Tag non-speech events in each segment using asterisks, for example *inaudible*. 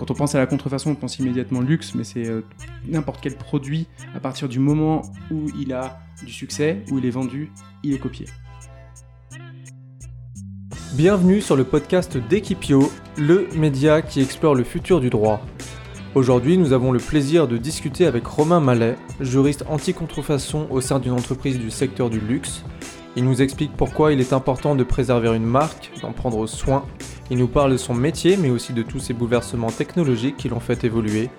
Quand on pense à la contrefaçon, on pense immédiatement luxe, mais c'est euh, n'importe quel produit, à partir du moment où il a du succès, où il est vendu, il est copié. Bienvenue sur le podcast d'Equipio, le média qui explore le futur du droit. Aujourd'hui, nous avons le plaisir de discuter avec Romain Mallet, juriste anti-contrefaçon au sein d'une entreprise du secteur du luxe. Il nous explique pourquoi il est important de préserver une marque, d'en prendre soin il nous parle de son métier, mais aussi de tous ces bouleversements technologiques qui l'ont fait évoluer.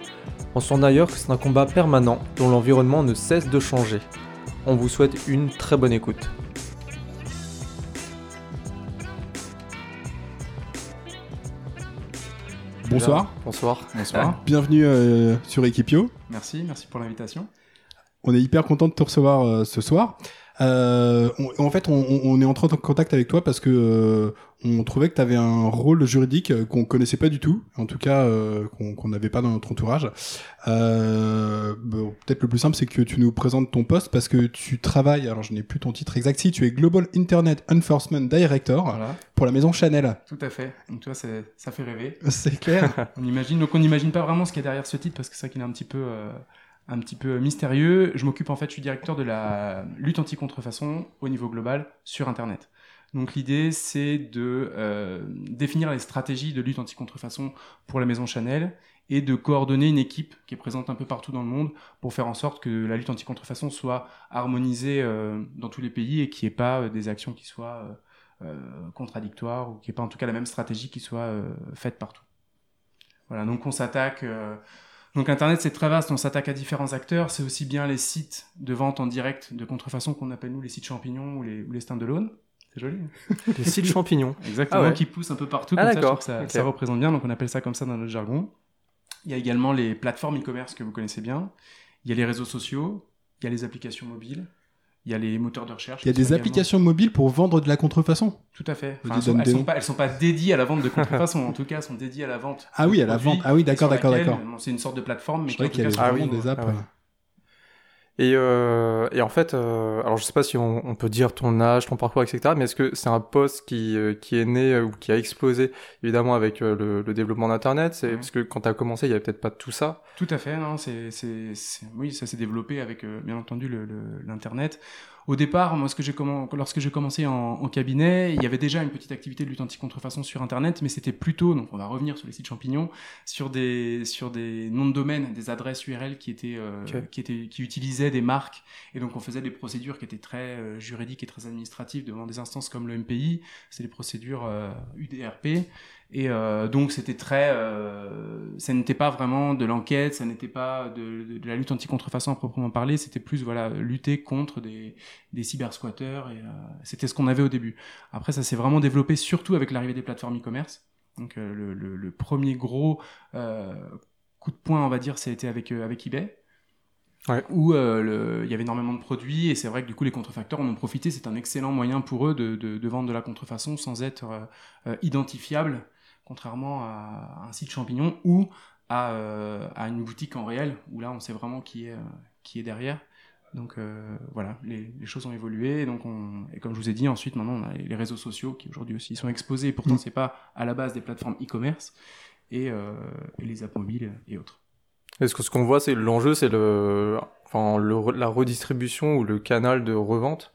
On sent d'ailleurs que c'est un combat permanent dont l'environnement ne cesse de changer. On vous souhaite une très bonne écoute. Bonsoir. Bonsoir. Bonsoir. Bienvenue euh, sur Equipio. Merci, merci pour l'invitation. On est hyper content de te recevoir euh, ce soir. Euh, en fait, on, est entré en contact avec toi parce que euh, on trouvait que tu avais un rôle juridique euh, qu'on connaissait pas du tout, en tout cas qu'on n'avait pas dans notre entourage. Peut-être le plus simple, c'est que tu nous présentes ton poste parce que tu travailles. Alors, je n'ai plus ton titre exact. Si tu es Global Internet Enforcement Director pour la maison Chanel. Tout à fait. Donc, tu vois, ça fait rêver. *laughs* C'est clair. *laughs* on imagine. Donc, on n'imagine pas vraiment ce qu'il y a derrière ce titre parce que c'est ça qui est un petit peu un petit peu mystérieux. Je m'occupe en fait, je suis directeur de la lutte anti-contrefaçon au niveau global sur Internet. Donc l'idée, c'est de euh, définir les stratégies de lutte anti-contrefaçon pour la maison Chanel et de coordonner une équipe qui est présente un peu partout dans le monde pour faire en sorte que la lutte anti-contrefaçon soit harmonisée euh, dans tous les pays et qu'il n'y ait pas euh, des actions qui soient contradictoires ou qu'il n'y ait pas en tout cas la même stratégie qui soit faite partout. Voilà, donc on s'attaque donc Internet, c'est très vaste, on s'attaque à différents acteurs. C'est aussi bien les sites de vente en direct de contrefaçon qu'on appelle nous les sites champignons ou les, ou les stand-alone. C'est joli. *laughs* les sites champignons. Exactement, ah qui poussent un peu partout. Ah, d'accord. Ça, ça, représente bien, donc on appelle ça comme ça dans notre jargon. Il y a également les plateformes e-commerce que vous connaissez bien. Il y a les réseaux sociaux, il y a les applications mobiles. Il y a les moteurs de recherche. Il y a des applications mobiles pour vendre de la contrefaçon. Tout à fait. elles, sont, sont pas, elles sont pas dédiées à la vente de contrefaçon. en tout cas, elles sont dédiées à la vente. Ah oui, à la vente. Ah oui, d'accord, d'accord, d'accord. C'est une sorte de plateforme, mais qui qu'il y a vraiment des apps. Ah et, euh, et en fait, euh, alors je sais pas si on, on, peut dire ton âge, ton parcours, etc. Mais est-ce que c'est un poste qui, euh, qui est né euh, ou qui a explosé évidemment avec euh, le, le, développement d'Internet? C'est parce que quand tu as commencé, il y avait peut-être pas tout ça. Tout à fait, non. C'est, c'est, oui, ça s'est développé avec bien entendu l'internet. Au départ, moi, ce que j'ai lorsque j'ai commencé en, cabinet, il y avait déjà une petite activité de lutte anti-contrefaçon sur Internet, mais c'était plutôt, donc on va revenir sur les sites champignons, sur des sur des noms de domaine, des adresses URL qui étaient euh, qui étaient qui utilisaient des marques, et donc on faisait des procédures qui étaient très euh, juridiques et très administratives devant des instances comme le MPI, c'est des procédures UDRP. Euh, et euh, donc c'était très, euh, ça n'était pas vraiment de l'enquête, ça n'était pas de, de, la lutte anti-contrefaçon à proprement parler, c'était plus voilà lutter contre des, des cybersquatteurs et euh, c'était ce qu'on avait au début. Après ça s'est vraiment développé surtout avec l'arrivée des plateformes e-commerce. Donc euh, le, le, le, premier gros euh, coup de poing on va dire, ça a été avec avec eBay. Ouais. où il y avait énormément de produits et c'est vrai que du coup les contrefacteurs en ont profité. C'est un excellent moyen pour eux de, de, de, vendre de la contrefaçon sans être identifiable contrairement à un site champignon ou à, euh, à, une boutique en réel, où là on sait vraiment qui est, euh, qui est derrière. Donc euh, voilà, les, les, choses ont évolué. Et, donc on, et comme je vous ai dit, ensuite maintenant on a les réseaux sociaux qui aujourd'hui aussi sont exposés. Et pourtant, mm. c'est pas à la base des plateformes e-commerce et, euh, et, les apps mobiles et autres. Est-ce que ce qu'on voit, c'est l'enjeu, c'est le, enfin, le, la redistribution ou le canal de revente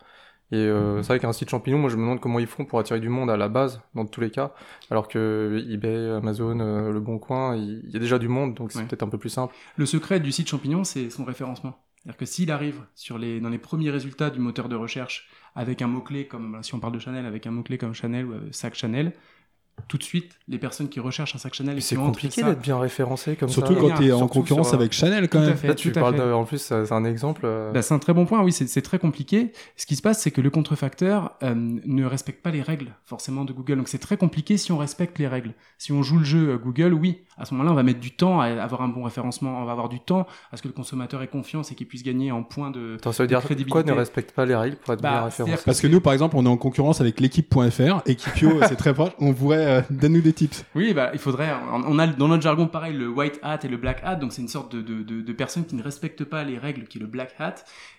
et euh, c'est vrai qu'un site champignon, moi je me demande comment ils font pour attirer du monde à la base, dans tous les cas, alors que eBay, Amazon, euh, Le Bon Coin, il y a déjà du monde, donc c'est peut-être un peu plus simple. Le secret du site champignon, c'est son référencement. C'est-à-dire que s'il arrive sur les, dans les premiers résultats du moteur de recherche avec un mot-clé comme, si on parle de Chanel, avec un mot-clé comme Chanel ou euh, sac Chanel, tout de suite les personnes qui recherchent un sac Chanel. C'est compliqué d'être bien référencé comme Surtout ça. Surtout quand tu es en concurrence avec Chanel quand même. Là, tu parles en plus, c'est un exemple. Euh. Bah, c'est un très bon point, oui, c'est très compliqué. Ce qui se passe, c'est que le contrefacteur euh, ne respecte pas les règles forcément de Google. Donc c'est très compliqué si on respecte les règles. Si on joue le jeu euh, Google, oui, à ce moment-là, on va mettre du temps à avoir un bon référencement, on va avoir du temps à ce que le consommateur ait confiance et qu'il puisse gagner en points de, Attends, ça veut dire crédibilité. Quoi ne respecte pas les règles pour être bah, bien référencé Parce que nous, par exemple, on est en concurrence avec l'équipe.fr, Equipio, *laughs* c'est très proche. On pourrait donner des tips. Oui, bah, il faudrait. On a dans notre jargon pareil le white hat et le black hat, donc c'est une sorte de, de, de, de, personne qui ne respecte pas les règles, qui est le black hat.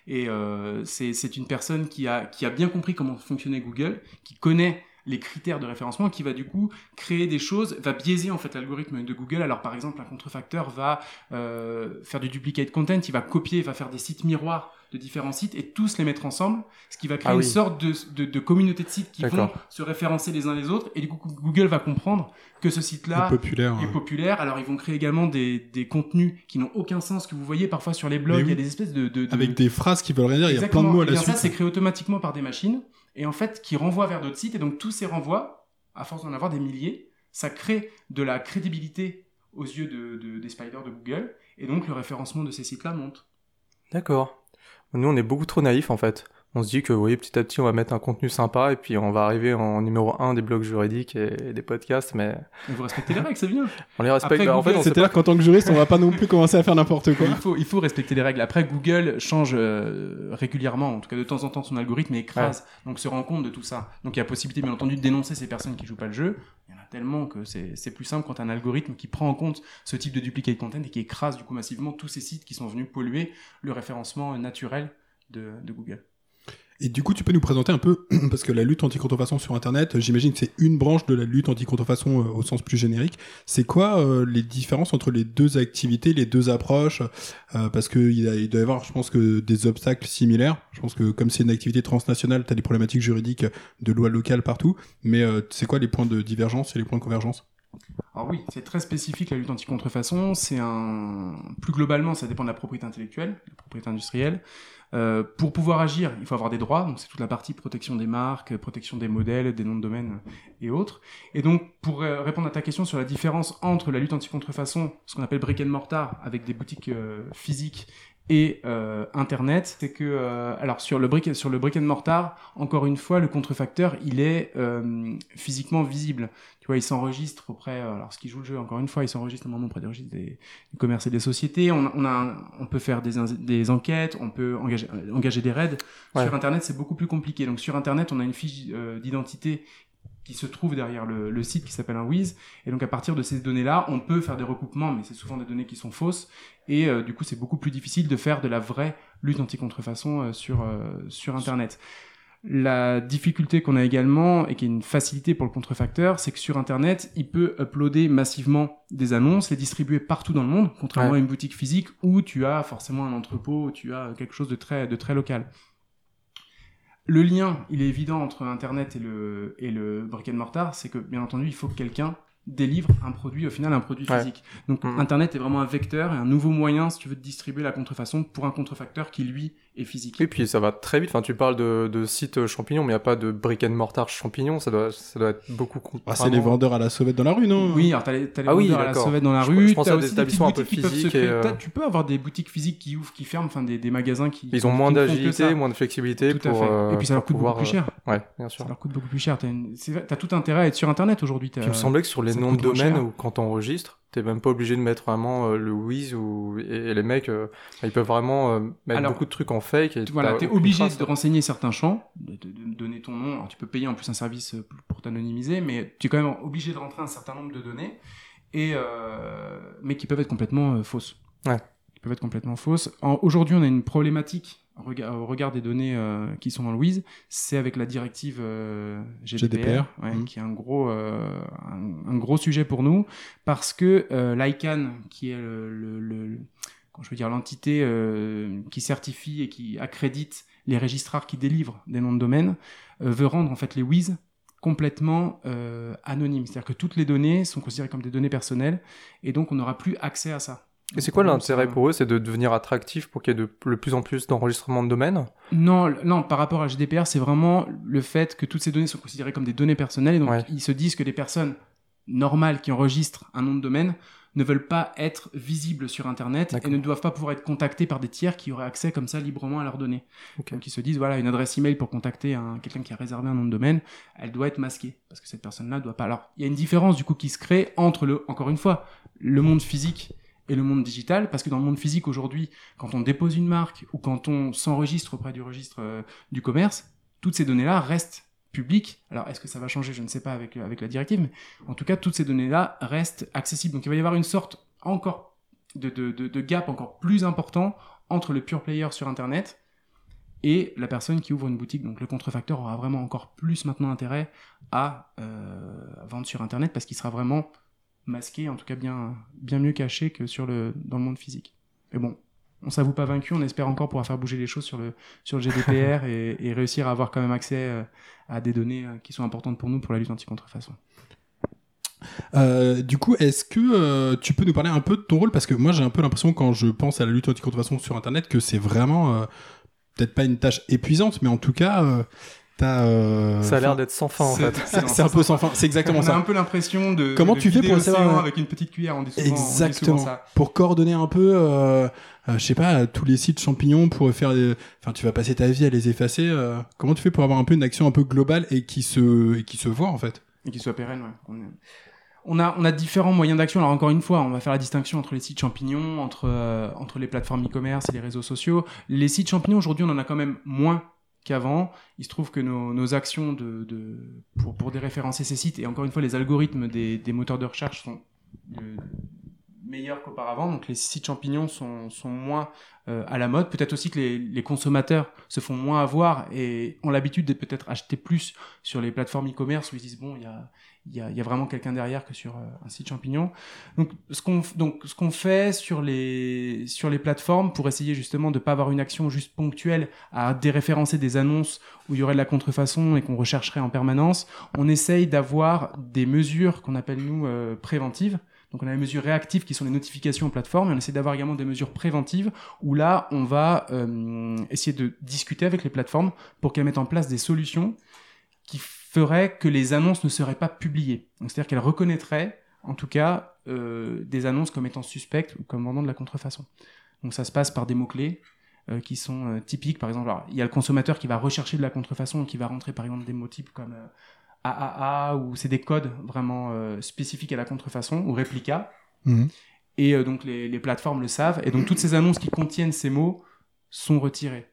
Et euh, c'est une personne qui a, qui a bien compris comment fonctionnait Google, qui connaît les critères de référencement, qui va du coup créer des choses, va biaiser en fait l'algorithme de Google. Alors par exemple, un contrefacteur va euh, faire du duplicate content, il va copier, il va faire des sites miroirs de différents sites et tous les mettre ensemble, ce qui va créer Ah une sorte de, de, de communauté de sites qui vont se référencer les uns les autres. Et du coup, Google va comprendre que ce site-là populaire. est populaire. Alors ils vont créer également des, des contenus qui n'ont aucun sens que vous voyez parfois sur les blogs. Il y a des espèces de, de, de- Avec des phrases qui veulent rien dire, il y a plein de mots à Eh la bien, suite. Ça, c'est créé automatiquement par des machines et en fait qui renvoient vers d'autres sites. Et donc tous ces renvois, à force d'en avoir des milliers, ça crée de la crédibilité aux yeux de, de- des spiders de Google. Et donc le référencement de ces sites-là monte. D'accord. Nous, on est beaucoup trop naïfs en fait. On se dit que oui, petit à petit, on va mettre un contenu sympa et puis on va arriver en numéro 1 des blogs juridiques et, et des podcasts, mais vous respectez les règles, c'est bien. on les respecte. Après, Bah, en fait, C'est-à-dire qu'en tant que juriste, on va pas non plus commencer à faire n'importe quoi. Il faut, il faut respecter les règles. Après, Google change euh, régulièrement, en tout cas de temps en temps, son algorithme et écrase. Donc, se rend compte de tout ça. Donc, il y a possibilité, bien entendu, de dénoncer ces personnes qui jouent pas le jeu. Il y en a tellement que c'est plus simple quand un algorithme qui prend en compte ce type de duplicate content et qui écrase du coup massivement tous ces sites qui sont venus polluer le référencement naturel de, de Google. Et du coup, tu peux nous présenter un peu, *clears throat* parce que la lutte anti-contrefaçon sur Internet, j'imagine que c'est une branche de la lutte anti-contrefaçon euh, au sens plus générique. C'est quoi euh, les différences entre les deux activités, les deux approches Euh, Parce que il, doit y avoir, je pense que des obstacles similaires. Je pense que comme c'est une activité transnationale, tu as des problématiques juridiques de loi locale partout. Mais euh, c'est quoi les points de divergence et les points de convergence? Alors oui, c'est très spécifique la lutte anti-contrefaçon. C'est un plus globalement, ça dépend de la propriété intellectuelle, de la propriété industrielle. Euh, pour pouvoir agir, il faut avoir des droits. Donc c'est toute la partie protection des marques, protection des modèles, des noms de domaine et autres. Et donc pour euh, répondre à ta question sur la différence entre la lutte anti-contrefaçon, ce qu'on appelle brick and mortar, avec des boutiques euh, physiques et euh, internet, c'est que euh, alors sur le brick sur le brick and mortar, encore une fois, le contrefacteur, il est euh, physiquement visible. Tu vois, il s'enregistre auprès, euh, alors ce qui joue le jeu, encore une fois, il s'enregistre normalement auprès des registres des, du commerce et des sociétés. On, a- on, a, un- on peut faire des, des enquêtes, on peut engager, euh, engager des raids. Ouais. Sur Internet, c'est beaucoup plus compliqué. Donc sur Internet, on a une fiche euh, d'identité qui se trouve derrière le, le site qui s'appelle un Wiz. Et donc à partir de ces données-là, on peut faire des recoupements, mais c'est souvent des données qui sont fausses. Et euh, du coup, c'est beaucoup plus difficile de faire de la vraie lutte anti-contrefaçon euh, sur, euh, sur Internet. La difficulté qu'on a également, et qui est une facilité pour le contrefacteur, c'est que sur Internet, il peut uploader massivement des annonces, les distribuer partout dans le monde, contrairement Ouais. à une boutique physique où tu as forcément un entrepôt, où tu as quelque chose de très, de très local. Le lien, il est évident entre Internet et le, et le brick and mortar, c'est que, bien entendu, il faut que quelqu'un délivre un produit, au final, un produit Ouais. physique. Donc, Mhm. Internet est vraiment un vecteur et un nouveau moyen, si tu veux, de distribuer la contrefaçon pour un contrefacteur qui, lui, est physique. Oui, puis ça va très vite. Enfin, tu parles de, de sites champignons, mais il n'y a pas de brick and mortar champignons. Ça doit, ça doit être beaucoup. Ah, C'est les vendeurs à la sauvette dans la rue, non Oui, alors t'as les, t'as les Ah oui, vendeurs à la sauvette dans la Je- rue. je pensais t'as à des établissements un peu physiques et, euh, Tu peux avoir des boutiques physiques qui ouvrent, qui ferment, enfin des, des magasins qui. Ils ont moins d'agilité, moins de flexibilité Tout à pour. fait. euh, Et puis ça leur coûte pouvoir, beaucoup plus cher. euh, Ouais, bien sûr. Ça leur coûte beaucoup plus cher. T'as une... tout intérêt à être sur Internet aujourd'hui. Il me semblait que sur les de coûte moins domaine cher. ou quand on enregistre, t'es même pas obligé de mettre vraiment euh, le Wiz ou et, et les mecs, euh, ils peuvent vraiment euh, mettre Alors, beaucoup de trucs en fake. Et Tu- Voilà, t'es obligé trace. de renseigner certains champs, de, de- de donner ton nom. Alors, tu peux payer en plus un service pour- t'anonymiser, mais tu es quand même obligé de rentrer un certain nombre de données, et mais qui peuvent être complètement fausses. Ouais. Qui peuvent être complètement fausses. Aujourd'hui, on a une problématique au regard, au regard des données euh, qui sont dans le WIS, c'est avec la directive euh, GDPR, GDPR, ouais, mhm. qui est un gros, euh, un, un gros sujet pour nous, parce que euh, l'ICANN, qui est le, le- le- quand je veux dire l'entité euh, qui certifie et qui accrédite les registrars qui délivrent des noms de domaine, euh, veut rendre en fait les WIS complètement euh, anonymes. C'est-à-dire que toutes les données sont considérées comme des données personnelles et donc on n'aura plus accès à ça. Et c'est quoi l'intérêt ça- pour eux C'est de devenir attractif pour qu'il y ait de, le plus en plus d'enregistrements de domaine? Non, non, par rapport à GDPR, c'est vraiment le fait que toutes ces données sont considérées comme des données personnelles et donc Ouais. ils se disent que les personnes normales qui enregistrent un nom de domaine ne veulent pas être visibles sur Internet et ne doivent pas pouvoir être contactés par des tiers qui auraient accès comme ça librement à leurs données. Donc ils se disent, voilà, une adresse email pour contacter un, quelqu'un qui a réservé un nom de domaine, elle doit être masquée parce que cette personne-là doit pas. Alors il y a une différence du coup qui se crée entre le, encore une fois, le monde physique et le monde digital, parce que dans le monde physique aujourd'hui, quand on dépose une marque ou quand on s'enregistre auprès du registre euh, du commerce, toutes ces données-là restent publiques. Alors, est-ce que ça va changer? Je ne sais pas avec, euh, avec la directive, mais en tout cas, toutes ces données-là restent accessibles. Donc, il va y avoir une sorte encore de, de, de, gap encore plus important entre le pure player sur Internet et la personne qui ouvre une boutique. Donc le contrefacteur aura vraiment encore plus maintenant intérêt à euh, vendre sur Internet parce qu'il sera vraiment masqué, en tout cas bien, bien mieux caché que sur le, dans le monde physique. Mais bon, on s'avoue pas vaincu, on espère encore pouvoir faire bouger les choses sur le, sur le GDPR *laughs* et, et réussir à avoir quand même accès euh, à des données euh, qui sont importantes pour nous pour la lutte anti-contrefaçon. Euh, du coup, est-ce que euh, tu peux nous parler un peu de ton rôle? Parce que moi, j'ai un peu l'impression, quand je pense à la lutte anti-contrefaçon sur Internet, que c'est vraiment euh, peut-être pas une tâche épuisante, mais en tout cas, euh, t'as. euh, Ça a l'air d'être sans fin en fait. c'est un peu sans fin. C'est exactement on a ça. un peu l'impression de. Comment de tu fais pour savoir, avec une petite cuillère on souvent Exactement. ça. Pour coordonner un peu, euh, euh, je sais pas, tous les sites champignons pour faire. des- Enfin, tu vas passer ta vie à les effacer. euh, comment tu fais pour avoir un peu une action un peu globale et qui se et qui se voit en fait? Et qui soit pérenne, ouais. On, est- on a, on a différents moyens d'action. Alors encore une fois, on va faire la distinction entre les sites champignons, entre, euh, entre les plateformes e-commerce et les réseaux sociaux. Les sites champignons, aujourd'hui, on en a quand même moins qu'avant. Il se trouve que nos, actions de, pour, déréférencer ces sites, et encore une fois, les algorithmes des, des moteurs de recherche sont euh, meilleurs qu'auparavant. Donc les sites champignons sont, sont moins euh, à la mode. Peut-être aussi que les, les consommateurs se font moins avoir et ont l'habitude de peut-être acheter plus sur les plateformes e-commerce où ils se disent bon, il y a, il y a, vraiment quelqu'un derrière que sur euh, un site champignon. Donc ce qu'on donc ce qu'on fait sur les sur les plateformes pour essayer justement de pas avoir une action juste ponctuelle à déréférencer des annonces où il y aurait de la contrefaçon et qu'on rechercherait en permanence, on essaye d'avoir des mesures qu'on appelle nous euh, préventives. Donc on a les mesures réactives qui sont les notifications aux plateformes et on essaie d'avoir également des mesures préventives où là on va euh, essayer de discuter avec les plateformes pour qu'elles mettent en place des solutions qui feraient que les annonces ne seraient pas publiées. C'est-à-dire qu'elles reconnaîtraient en tout cas euh, des annonces comme étant suspectes ou comme vendant de la contrefaçon. Donc ça se passe par des mots-clés euh, qui sont euh, typiques. Par exemple, il y a le consommateur qui va rechercher de la contrefaçon et qui va rentrer par exemple des mots types comme AAA ou c'est des codes vraiment spécifiques à la contrefaçon ou réplica. Mhm. Et donc les, les plateformes le savent. Et donc toutes ces annonces qui contiennent ces mots sont retirées.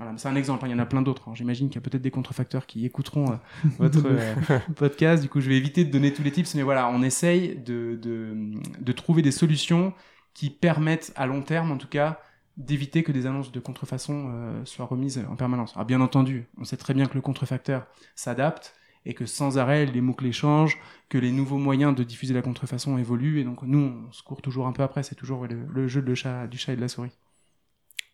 Voilà, c'est un exemple, hein, il y en a plein d'autres. hein. J'imagine qu'il y a peut-être des contrefacteurs qui écouteront euh, *laughs* votre euh, *laughs* podcast. Du coup, je vais éviter de donner tous les tips, mais voilà, on essaye de, de, de trouver des solutions qui permettent à long terme, en tout cas, d'éviter que des annonces de contrefaçon euh, soient remises en permanence. Alors, bien entendu, on sait très bien que le contrefacteur s'adapte et que sans arrêt, les mots-clés changent, que les nouveaux moyens de diffuser la contrefaçon évoluent, et donc nous, on se court toujours un peu après. C'est toujours le, le jeu de chat, du chat et de la souris.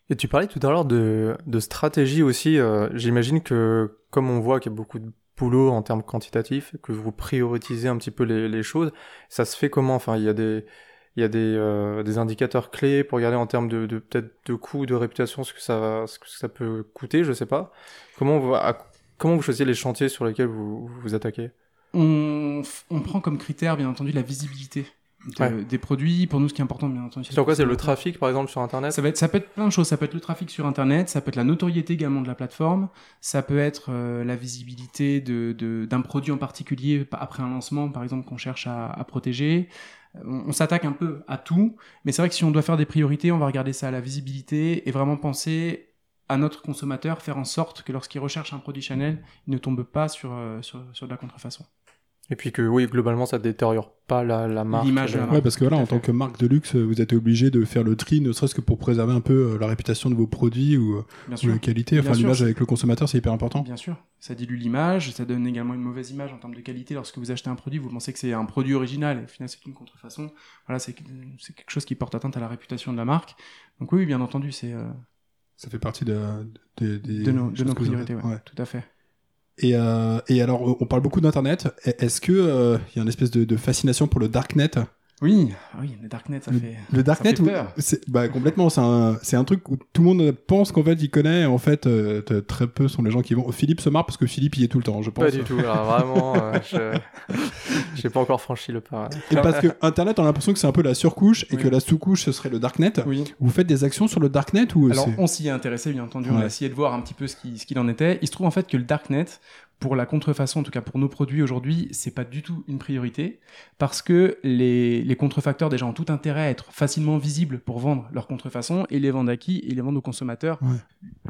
Et tu parlais tout à l'heure de, de stratégie aussi. euh, J'imagine que comme on voit qu'il y a beaucoup de boulot en termes quantitatifs, que vous prioritisez un petit peu les, les choses, ça se fait comment? Enfin, il y a des il y a des, euh, des indicateurs clés pour regarder en termes de, de peut-être de coûts, de réputation, ce que ça ce que ça peut coûter, je sais pas. Comment vous, comment vous choisissez les chantiers sur lesquels vous vous attaquez? On, on prend comme critère, bien entendu, la visibilité de- Ouais. des produits. Pour nous, ce qui est important, bien entendu, Sur quoi c'est le trafic par exemple sur internet Ça, va être, ça peut être plein de choses. Ça peut être le trafic sur Internet, ça peut être la notoriété également de la plateforme, ça peut être euh, la visibilité de, de- d'un produit en particulier pa- après un lancement, par exemple, qu'on cherche à, à protéger. Euh, On, on s'attaque un peu à tout, mais c'est vrai que si on doit faire des priorités, on va regarder ça à la visibilité et vraiment penser à notre consommateur, faire en sorte que lorsqu'il recherche un produit Chanel, il ne tombe pas sur, euh, sur, sur de la contrefaçon. Et puis que oui, globalement, ça détériore pas la, la marque. L'image de la Euh, marque. Ouais, parce que voilà, en tant que marque de luxe, vous êtes obligé de faire le tri, ne serait-ce que pour préserver un peu euh, la réputation de vos produits ou, euh, ou la qualité. Enfin, Bien sûr, l'image avec le consommateur, c'est hyper important. Bien sûr, ça dilue l'image, ça donne également une mauvaise image en termes de qualité. Lorsque vous achetez un produit, vous pensez que c'est un produit original, et au final c'est une contrefaçon. Voilà, c'est quelque chose qui porte atteinte à la réputation de la marque. Donc oui, bien entendu, c'est euh, Ça fait partie de, de, de nos, de nos vous priorités, ouais, Ouais. tout à fait. Et, euh, et alors, on parle beaucoup d'Internet. Est-ce que euh, il y a une espèce de, de fascination pour le darknet? Oui, ah oui, le darknet, ça Le- fait. Le darknet, c'est bah, complètement. C'est un, c'est un truc où tout le monde pense qu'en fait il connaît. En fait, euh, très peu sont les gens qui vont. Philippe se marre parce que Philippe y est tout le temps, je pense. Pas du tout, vraiment, euh, *laughs* je j'ai pas encore franchi le pas. Et parce que Internet, on a l'impression que c'est un peu la surcouche et Oui. que la sous-couche ce serait le darknet. Oui. Vous faites des actions sur le darknet ou Alors, on s'y est intéressé, bien entendu. On a essayé de voir un petit peu ce qui- ce qu'il en était. Il se trouve en fait que le darknet, pour la contrefaçon, en tout cas pour nos produits aujourd'hui, c'est pas du tout une priorité parce que les, les contrefacteurs déjà ont tout intérêt à être facilement visibles pour vendre leurs contrefaçons et les vendent à qui Et les vendent aux consommateurs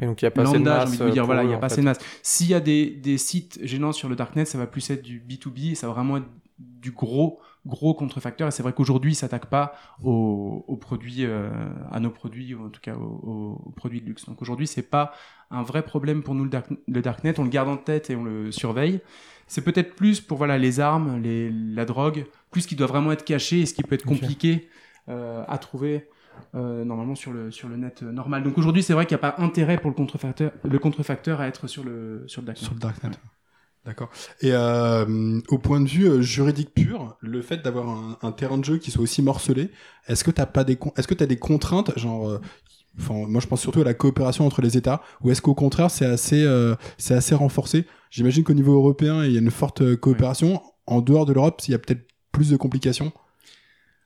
Et donc il y a pas assez de masse. envie de vous dire. Voilà, il y a pas assez de masse. S'il y a des, des sites gênants sur le darknet, ça va plus être du B2B et ça va vraiment être du gros gros contrefacteur. Et c'est vrai qu'aujourd'hui, ils s'attaquent pas aux, produits, euh, à nos produits, ou en tout cas aux, produits de luxe. Donc aujourd'hui, c'est pas un vrai problème pour nous le, darknet. On le garde en tête et on le surveille. C'est peut-être plus pour voilà les armes, les, la drogue, plus qui doit vraiment être caché et ce qui peut être compliqué euh, à trouver. Euh, normalement sur le sur le net normal. Donc aujourd'hui, c'est vrai qu'il n'y a pas intérêt pour le contrefacteur le contrefacteur à être sur le sur le darknet. Sur le darknet. D'accord. Et euh, au point de vue euh, juridique pur, le fait d'avoir un, un, terrain de jeu qui soit aussi morcelé, est-ce que t'as pas des est-ce que t'as des contraintes genre euh, Enfin, moi, je pense surtout à la coopération entre les États, ou est-ce qu'au contraire, c'est assez, euh, c'est assez renforcé? J'imagine qu'au niveau européen, il y a une forte coopération. En dehors de l'Europe, il y a peut-être plus de complications.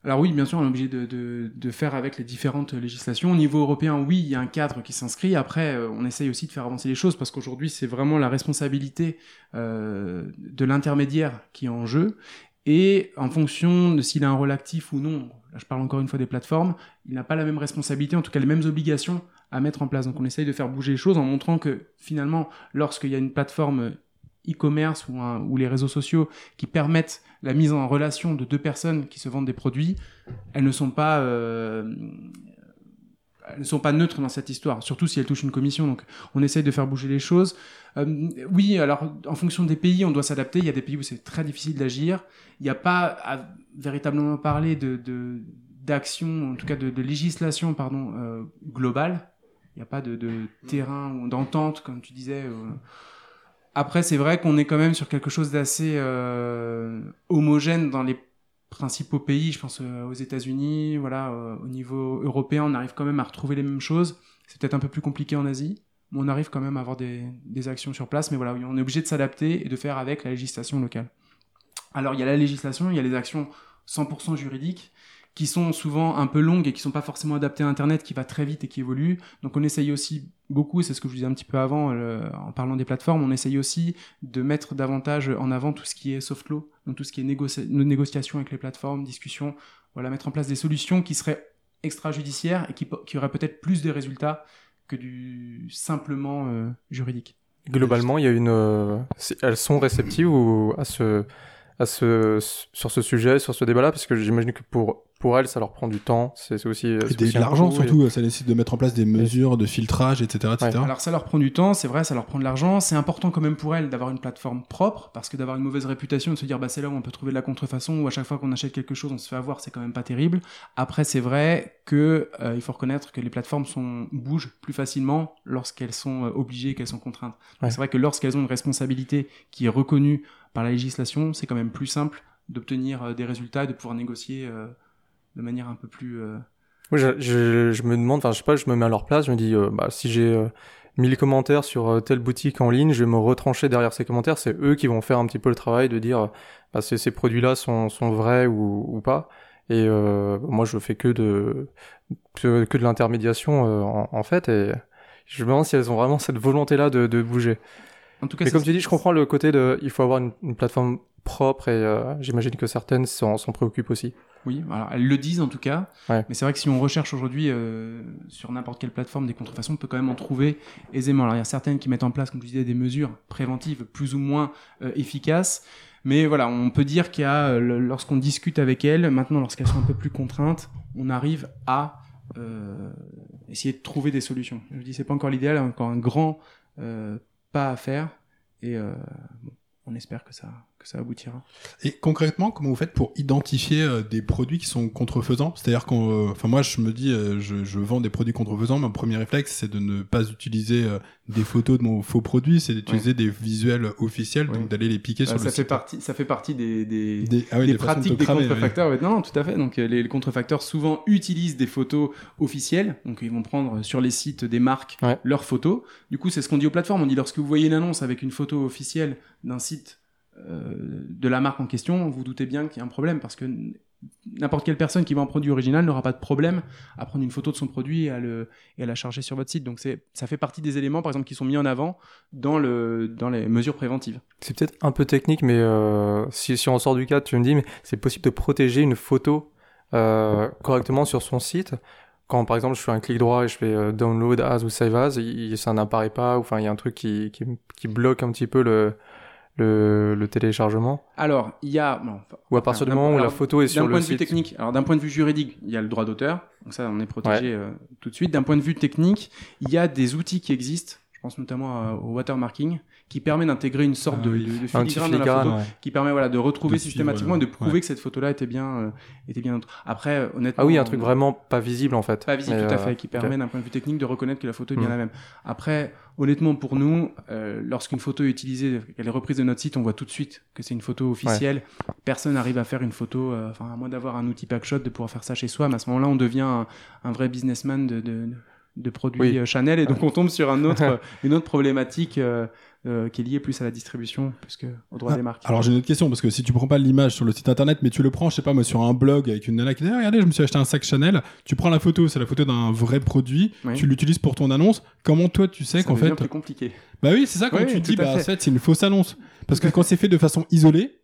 Alors oui, bien sûr, on est obligé de, faire avec les différentes législations. Au niveau européen, oui, il y a un cadre qui s'inscrit. Après, euh, on essaye aussi de faire avancer les choses parce qu'aujourd'hui, c'est vraiment la responsabilité euh, de l'intermédiaire qui est en jeu. Et en fonction de s'il a un rôle actif ou non, là je parle encore une fois des plateformes, il n'a pas la même responsabilité, en tout cas les mêmes obligations à mettre en place. Donc on essaye de faire bouger les choses en montrant que finalement, lorsqu'il y a une plateforme e-commerce ou, les réseaux sociaux qui permettent la mise en relation de deux personnes qui se vendent des produits, elles ne sont pas euh, elles ne sont pas neutres dans cette histoire, surtout si elles touchent une commission. Donc, on essaye de faire bouger les choses. Euh, oui, alors, en fonction des pays, on doit s'adapter. Il y a des pays où c'est très difficile d'agir. Il n'y a pas à véritablement parler de d'action, en tout cas de, législation, pardon, euh, globale. Il n'y a pas de, de terrain d'entente, comme tu disais. Après, c'est vrai qu'on est quand même sur quelque chose d'assez euh, homogène dans les principaux pays. Je pense euh, aux États-Unis, voilà, euh, au niveau européen, on arrive quand même à retrouver les mêmes choses. C'est peut-être un peu plus compliqué en Asie, mais on arrive quand même à avoir des, des actions sur place. Mais voilà, on est obligé de s'adapter et de faire avec la législation locale. Alors, il y a la législation, il y a les actions 100% juridiques qui sont souvent un peu longues et qui sont pas forcément adaptées à Internet, qui va très vite et qui évolue. Donc on essaye aussi beaucoup, c'est ce que je vous disais un petit peu avant en parlant des plateformes, on essaye aussi de mettre davantage en avant tout ce qui est soft law, donc tout ce qui est négociation avec les plateformes, discussion, voilà, mettre en place des solutions qui seraient extrajudiciaires et qui, qui auraient peut-être plus de résultats que du simplement euh, juridique. Globalement, il y a une, euh, elles sont réceptives ou à ce, à ce, sur ce sujet, sur ce débat-là, parce que j'imagine que pour pour elles, ça leur prend du temps. C'est aussi. Et de l'argent surtout. Ça nécessite de mettre en place des mesures de filtrage, etc., etc. Alors ça leur prend du temps, c'est vrai, ça leur prend de l'argent. C'est important quand même pour elles d'avoir une plateforme propre, parce que d'avoir une mauvaise réputation, de se dire bah c'est là où on peut trouver de la contrefaçon, ou à chaque fois qu'on achète quelque chose, on se fait avoir, c'est quand même pas terrible. Après, c'est vrai que euh, il faut reconnaître que les plateformes sont bougent plus facilement lorsqu'elles sont euh, obligées, qu'elles sont contraintes. C'est vrai que lorsqu'elles ont une responsabilité qui est reconnue par la législation, c'est quand même plus simple d'obtenir euh, des résultats et de pouvoir négocier de manière un peu plus. Euh... Oui, je, me demande, enfin, je sais pas, je me mets à leur place, je me dis, euh, bah, si j'ai euh, 1000 commentaires sur euh, telle boutique en ligne, je vais me retrancher derrière ces commentaires. C'est eux qui vont faire un petit peu le travail de dire, bah, ces, produits-là sont, vrais ou, pas. Et euh, moi, je fais que de que, de l'intermédiation en, fait. Et je me demande si elles ont vraiment cette volonté-là de bouger. En tout cas, Mais comme tu dis, je comprends le côté de, il faut avoir une, une plateforme propre et euh, j'imagine que certaines s'en préoccupent aussi. Oui, alors elles le disent en tout cas, ouais. mais c'est vrai que si on recherche aujourd'hui euh, sur n'importe quelle plateforme des contrefaçons, on peut quand même en trouver aisément. Alors il y a certaines qui mettent en place, comme tu disais, des mesures préventives plus ou moins euh, efficaces, mais voilà, on peut dire qu'il y a, lorsqu'on discute avec elles, maintenant lorsqu'elles sont un peu plus contraintes, on arrive à essayer de trouver des solutions. Je dis c'est pas encore l'idéal, encore un grand pas à faire, et bon, on espère que ça, que ça aboutira. Et concrètement, comment vous faites pour identifier euh, des produits qui sont contrefaisants? C'est-à-dire qu'on, euh, moi je me dis, euh, je, je, vends des produits contrefaisants, mon premier réflexe c'est de ne pas utiliser euh, des photos de mon faux produit, c'est d'utiliser ouais. des visuels officiels, ouais. donc d'aller les piquer sur ça le fait site. Partie, ça fait partie des, des, des, ah oui, des pratiques de des cramer, contrefacteurs. Non, non, tout à fait. Donc les, les, contrefacteurs souvent utilisent des photos officielles, donc ils vont prendre sur les sites des marques leurs photos. Du coup, c'est ce qu'on dit aux plateformes. On dit lorsque vous voyez une annonce avec une photo officielle d'un site de la marque en question, vous doutez bien qu'il y a un problème parce que n'importe quelle personne qui vend un produit original n'aura pas de problème à prendre une photo de son produit et à, le, et à la charger sur votre site. Donc ça fait partie des éléments, par exemple, qui sont mis en avant dans, le, dans les mesures préventives. C'est peut-être un peu technique, mais euh, si, on sort du cadre, tu me dis, mais c'est possible de protéger une photo euh, correctement sur son site quand par exemple je fais un clic droit et je fais euh, download as ou save as, ça n'apparaît pas, ou enfin il y a un truc qui, qui bloque un petit peu le, le, le téléchargement Alors, il y a. bon, enfin, Ou à partir du d'un- moment où la photo est sur D'un le point de vue site technique, alors d'un point de vue juridique, il y a le droit d'auteur, donc ça on est protégé euh, tout de suite. D'un point de vue technique, il y a des outils qui existent, je pense notamment à- au watermarking, qui permet d'intégrer une sorte Ah de, oui. de- de filigrane dans la photo, ouais. qui permet voilà de retrouver De suivre, systématiquement et de euh, prouver ouais. que cette photo-là était bien, euh, était bien. Après, euh, honnêtement. Ah oui, un truc on- vraiment pas visible en fait. pas visible, Mais, tout à euh, fait, qui ok. permet d'un point de vue technique de reconnaître que la photo est bien Mm. la même. Après, honnêtement, pour nous, euh, lorsqu'une photo est utilisée, qu'elle est reprise de notre site, on voit tout de suite que c'est une photo officielle. Personne n'arrive à faire une photo, euh, enfin, à moins d'avoir un outil packshot, de pouvoir faire ça chez soi, mais à ce moment-là, on devient un, un vrai businessman de, de, produits Oui. euh, Chanel, et donc on tombe sur un autre, *laughs* une autre problématique euh, euh, qui est liée plus à la distribution, plus qu'au droit Ah, des marques. Alors j'ai une autre question parce que si tu prends pas l'image sur le site internet mais tu le prends je sais pas moi sur un blog avec une nana qui dit Ah, regardez je me suis acheté un sac Chanel tu prends la photo c'est la photo d'un vrai produit Oui. tu l'utilises pour ton annonce comment toi tu sais qu'en fait plus compliqué. bah oui c'est ça quand Oui, tu te dis bah en fait. c'est une fausse annonce parce que *laughs* quand c'est fait de façon isolée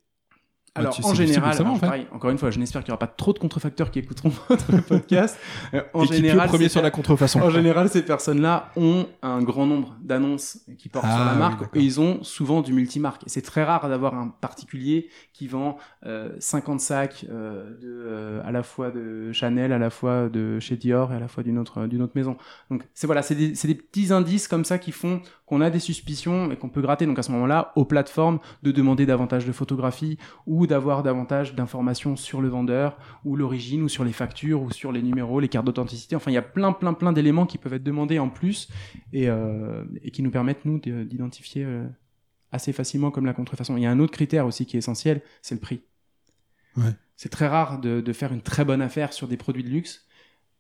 Alors, tu- en général, savoir, alors, en fait. pareil, encore une fois, je n'espère qu'il n'y aura pas trop de contrefacteurs qui écouteront *laughs* votre podcast. Euh, en et général, premier sur la contrefaçon En général, ces personnes-là ont un grand nombre d'annonces qui portent Ah, sur la oui, marque et ils ont souvent du multimarque. Et c'est très rare d'avoir un particulier qui vend euh, 50 sacs euh, de, euh, à la fois de Chanel, à la fois de chez Dior et à la fois d'une autre, d'une autre maison. Donc c'est voilà, c'est des, c'est des petits indices comme ça qui font qu'on a des suspicions et qu'on peut gratter. Donc à ce moment-là, aux plateformes de demander davantage de photographies ou d'avoir davantage d'informations sur le vendeur ou l'origine ou sur les factures ou sur les numéros, les cartes d'authenticité. Enfin, il y a plein, plein, plein d'éléments qui peuvent être demandés en plus et, euh, et qui nous permettent, nous, de- d'identifier euh, assez facilement comme la contrefaçon. Il y a un autre critère aussi qui est essentiel, c'est le prix. Ouais. C'est très rare de, de faire une très bonne affaire sur des produits de luxe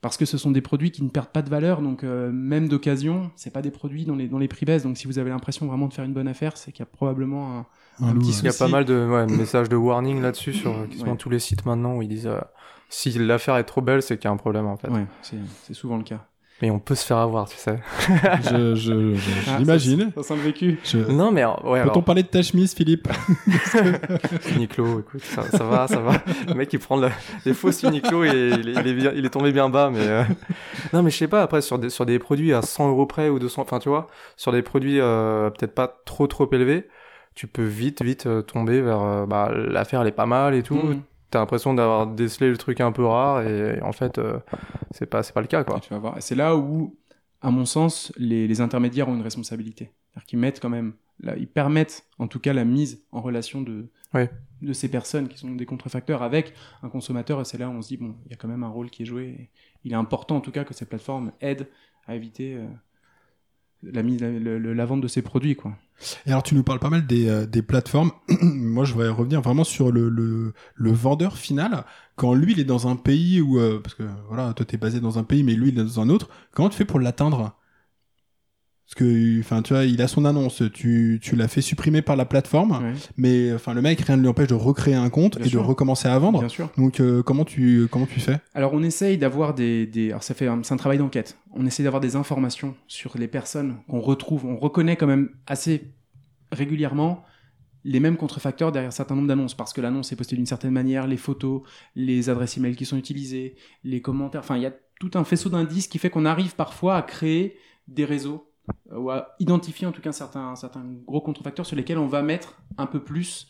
parce que ce sont des produits qui ne perdent pas de valeur, donc euh, même d'occasion, c'est pas des produits dont les, dont les prix baissent. Donc si vous avez l'impression vraiment de faire une bonne affaire, c'est qu'il y a probablement un, Un un loup, petit ouais. Il y a souci. pas mal de ouais, *coughs* messages de warning là-dessus sur euh, quasiment Ouais. tous les sites maintenant où ils disent euh, si l'affaire est trop belle, c'est qu'il y a un problème en fait. Ouais, c'est souvent le cas. Mais on peut se faire avoir, tu sais. je, je, je- Ah, j'imagine Ça, ça sent le vécu. Je- Non mais ouais, peut-on alors, parler de ta chemise Philippe? Uniqlo, écoute, ça, ça va, ça va. Le mec il prend le- les fausses Uniqlo et il est, il est bien- il est tombé bien bas, mais euh, non mais je sais pas. Après sur des sur des produits à 100 euros près ou 200, enfin tu vois, sur des produits euh, peut-être pas trop trop élevés, tu peux vite vite euh, tomber vers euh, bah l'affaire elle est pas mal et tout. Mhm. T'as l'impression d'avoir décelé le truc un peu rare et en fait euh, c'est pas c'est pas le cas quoi. Tu vas voir. C'est là où, à mon sens, les, les intermédiaires ont une responsabilité. C'est-à-dire qu'ils mettent quand même, là, ils permettent en tout cas la mise en relation de, de ces personnes qui sont des contrefacteurs avec un consommateur. Et c'est là où on se dit, bon, il y a quand même un rôle qui est joué. Et il est important en tout cas que ces plateformes aident à éviter euh, la, vente de ces produits. Quoi. Et alors, tu nous parles pas mal des, euh, plateformes. *clears throat* Moi, je voudrais revenir vraiment sur le vendeur final. Quand lui, il est dans un pays où, euh, parce que voilà, toi, t'es basé dans un pays, mais lui, il est dans un autre. Comment tu fais pour l'atteindre? Parce que, enfin, tu vois, il a son annonce. Tu, tu l'as fait supprimer par la plateforme, Ouais, mais enfin, le mec, rien ne lui empêche de recréer un compte Bien et sûr. de recommencer à vendre. bien sûr. Donc, euh, comment tu, comment tu fais? Alors on essaye d'avoir des, des... alors ça fait un... c'est un travail d'enquête. On essaye d'avoir des informations sur les personnes qu'on retrouve. On reconnaît quand même assez régulièrement les mêmes contrefacteurs derrière un certain nombre d'annonces parce que l'annonce est postée d'une certaine manière, les photos, les adresses email qui sont utilisées, les commentaires. Enfin, il y a tout un faisceau d'indices qui fait qu'on arrive parfois à créer des réseaux ou à identifier en tout cas certains, gros contrefacteurs sur lesquels on va mettre un peu plus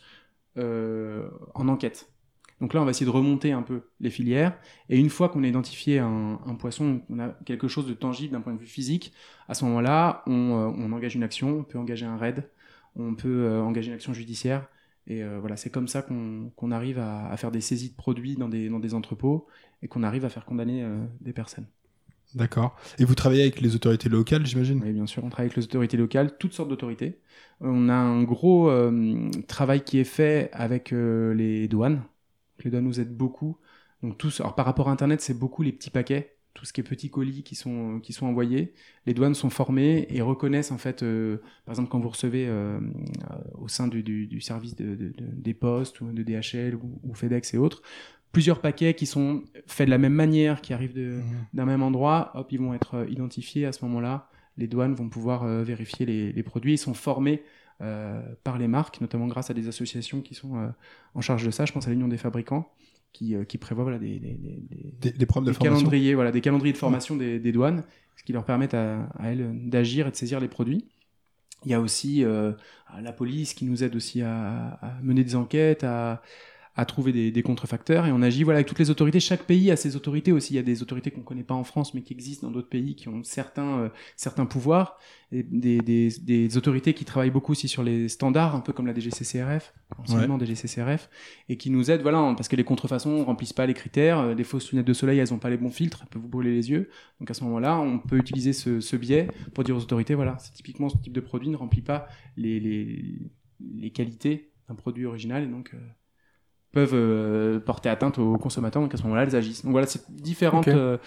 euh, en enquête. Donc là, on va essayer de remonter un peu les filières. Et une fois qu'on a identifié un, poisson, on a quelque chose de tangible d'un point de vue physique, à ce moment-là, on, euh, engage une action, on peut engager un raid, on peut euh, engager une action judiciaire. Et euh, voilà, c'est comme ça qu'on arrive à, à faire des saisies de produits dans des, dans des entrepôts et qu'on arrive à faire condamner euh, des personnes. D'accord. Et vous travaillez avec les autorités locales, j'imagine? Oui, bien sûr, on travaille avec les autorités locales, toutes sortes d'autorités. On a un gros euh, travail qui est fait avec euh, les douanes. Les douanes nous aident beaucoup. Donc tous, par rapport à Internet, c'est beaucoup les petits paquets, tout ce qui est petits colis qui sont qui sont envoyés. Les douanes sont formées et reconnaissent en fait, euh, par exemple, quand vous recevez euh, euh, au sein du, du, service de, de- de- des postes ou de DHL ou FedEx et autres, plusieurs paquets qui sont faits de la même manière, qui arrivent de, d'un même endroit, hop, ils vont être euh, identifiés à ce moment-là. Les douanes vont pouvoir euh, vérifier les, les produits. Ils sont formés euh, par les marques, notamment grâce à des associations qui sont euh, en charge de ça. Je pense à l'Union des fabricants, qui, qui prévoit voilà, des, des, des- des- problèmes de calendriers, voilà, des calendriers de formation des, des douanes, ce qui leur permet à, à elles d'agir et de saisir les produits. Il y a aussi la police qui nous aide aussi à, à mener des enquêtes, à, à trouver des, des, contrefacteurs et on agit voilà avec toutes les autorités. Chaque pays a ses autorités aussi. Il y a des autorités qu'on connaît pas en France mais qui existent dans d'autres pays qui ont certains euh, certains pouvoirs et des, des, des, autorités qui travaillent beaucoup aussi sur les standards, un peu comme la DGCCRF, anciennement ouais. DGCCRF, et qui nous aident voilà parce que les contrefaçons remplissent pas les critères. Euh, les fausses lunettes de soleil elles ont pas les bons filtres, elles peuvent vous brûler les yeux. Donc à ce moment-là, on peut utiliser ce, ce biais pour dire aux autorités voilà, c'est typiquement ce type de produit ne remplit pas les les, les qualités d'un produit original et donc euh, peuvent euh, porter atteinte aux consommateurs, donc à ce moment-là, elles agissent. Donc voilà, c'est différentes, okay. euh,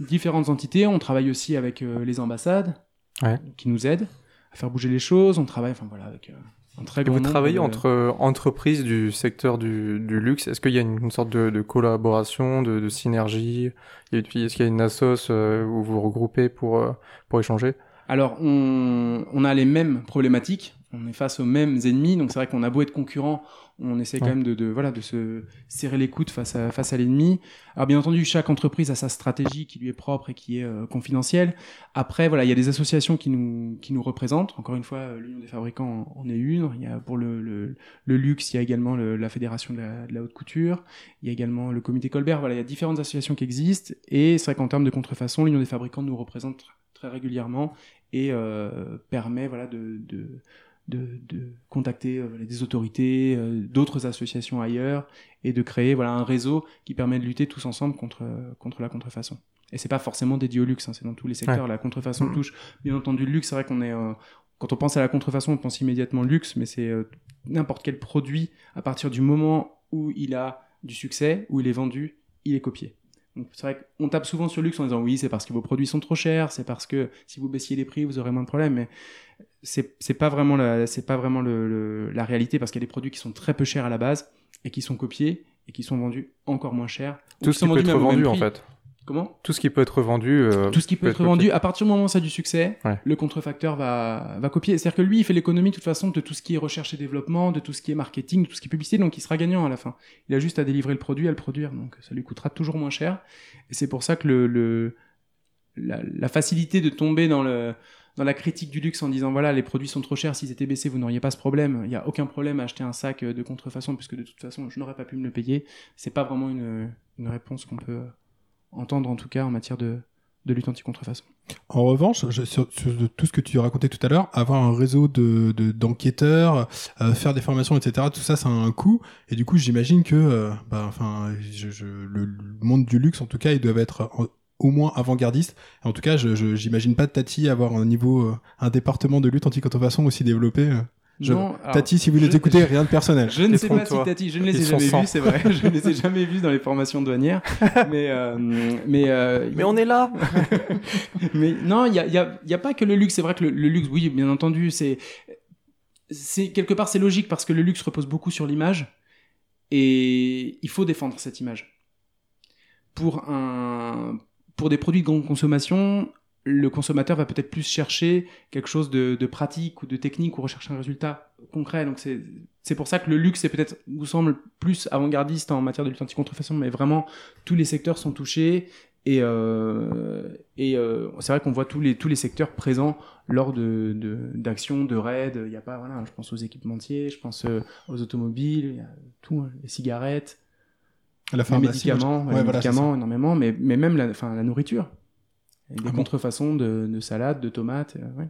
différentes entités. On travaille aussi avec euh, les ambassades ouais. qui nous aident à faire bouger les choses. On travaille, enfin voilà, avec un très Et grand vous nombre travaillez de- entre entreprises du secteur du, du luxe. Est-ce qu'il y a une, une sorte de, de collaboration, de, de synergie? Et puis, est-ce qu'il y a une assoce où vous vous regroupez pour, pour échanger? Alors, on, on a les mêmes problématiques, on est face aux mêmes ennemis, donc c'est vrai qu'on a beau être concurrent, on essaie quand Ouais. même de, de, voilà, de se serrer les coudes face à, face à l'ennemi. Alors bien entendu, chaque entreprise a sa stratégie qui lui est propre et qui est euh, confidentielle. Après, voilà, il y a des associations qui nous, qui nous représentent. Encore une fois, euh, l'Union des fabricants en, est une. Il y a pour le, le, le luxe, il y a également le- la Fédération de la, de la haute couture. Il y a également le comité Colbert. Voilà, il y a différentes associations qui existent. Et c'est vrai qu'en termes de contrefaçon, l'Union des fabricants nous représente tr- très régulièrement et euh, permet voilà de, de de, de contacter euh, des autorités, euh, d'autres associations ailleurs, et de créer voilà un réseau qui permet de lutter tous ensemble contre contre la contrefaçon. Et c'est pas forcément dédié au luxe, hein, c'est dans tous les secteurs. La contrefaçon Mhm. touche bien entendu le luxe. C'est vrai qu'on est euh, quand on pense à la contrefaçon, on pense immédiatement luxe, mais c'est euh, n'importe quel produit à partir du moment où il a du succès, où il est vendu, il est copié. Donc c'est vrai qu'on tape souvent sur le luxe en disant oui, c'est parce que vos produits sont trop chers, c'est parce que si vous baissiez les prix, vous aurez moins de problèmes. Mais c'est c'est pas vraiment la c'est pas vraiment le, le- la réalité parce qu'il y a des produits qui sont très peu chers à la base et qui sont copiés et qui sont vendus encore moins cher. ou Tout qui ce qui sont peut être vendu, en fait. Comment Tout ce qui peut être vendu. euh, tout ce qui peut être vendu, à partir du moment où ça a du succès, Ouais. le contrefacteur va, va copier. C'est-à-dire que lui, il fait l'économie de toute façon de tout ce qui est recherche et développement, de tout ce qui est marketing, de tout ce qui est publicité, donc il sera gagnant à la fin. Il a juste à délivrer le produit, à le produire, donc ça lui coûtera toujours moins cher. Et c'est pour ça que le, le la, la facilité de tomber dans le dans la critique du luxe en disant voilà les produits sont trop chers s'ils étaient baissés vous n'auriez pas ce problème il n'y a aucun problème à acheter un sac de contrefaçon puisque de toute façon je n'aurais pas pu me le payer c'est pas vraiment une, une réponse qu'on peut entendre en tout cas en matière de, de lutte anti-contrefaçon En revanche, sur, tout ce que tu racontais tout à l'heure, avoir un réseau de de- d'enquêteurs, euh, faire des formations, etc., tout ça, ça a un coût. Et du coup, j'imagine que, euh, bah, enfin, le, monde du luxe, en tout cas, ils doivent être au moins avant-gardistes. En tout cas, je j'imagine pas Tati avoir un niveau, euh, un département de lutte anti-contrefaçon aussi développé. Je- Non, alors, Tati, si vous je- écoutez, rien de personnel. Je ne sais pas si. Tati, je ne les ai jamais vus, c'est vrai. Je ne les ai jamais vus dans les formations douanières. *laughs* mais, euh, mais, euh, Mais on est là *laughs* mais non, il y a, il y, a, il y a pas que le luxe. C'est vrai que le, le luxe, oui, bien entendu, c'est, c'est quelque part c'est logique parce que le luxe repose beaucoup sur l'image et il faut défendre cette image. Pour un, pour des produits de grande consommation, le consommateur va peut-être plus chercher quelque chose de, de pratique ou de technique ou rechercher un résultat concret. Donc c'est, c'est pour ça que le luxe est peut-être vous semble plus avant-gardiste en matière de lutte anti-contrefaçon, mais vraiment tous les secteurs sont touchés et, euh, et euh, c'est vrai qu'on voit tous les, tous les secteurs présents lors de, de, d'actions, de raids. Il y a pas, voilà, je pense aux équipementiers, je pense euh, aux automobiles, il y a tout, hein, les cigarettes, La les médicaments, ouais, les voilà, médicaments énormément, mais, mais même la, enfin, la nourriture. Des Ah bon contrefaçons de, de salades, de tomates, euh, ouais.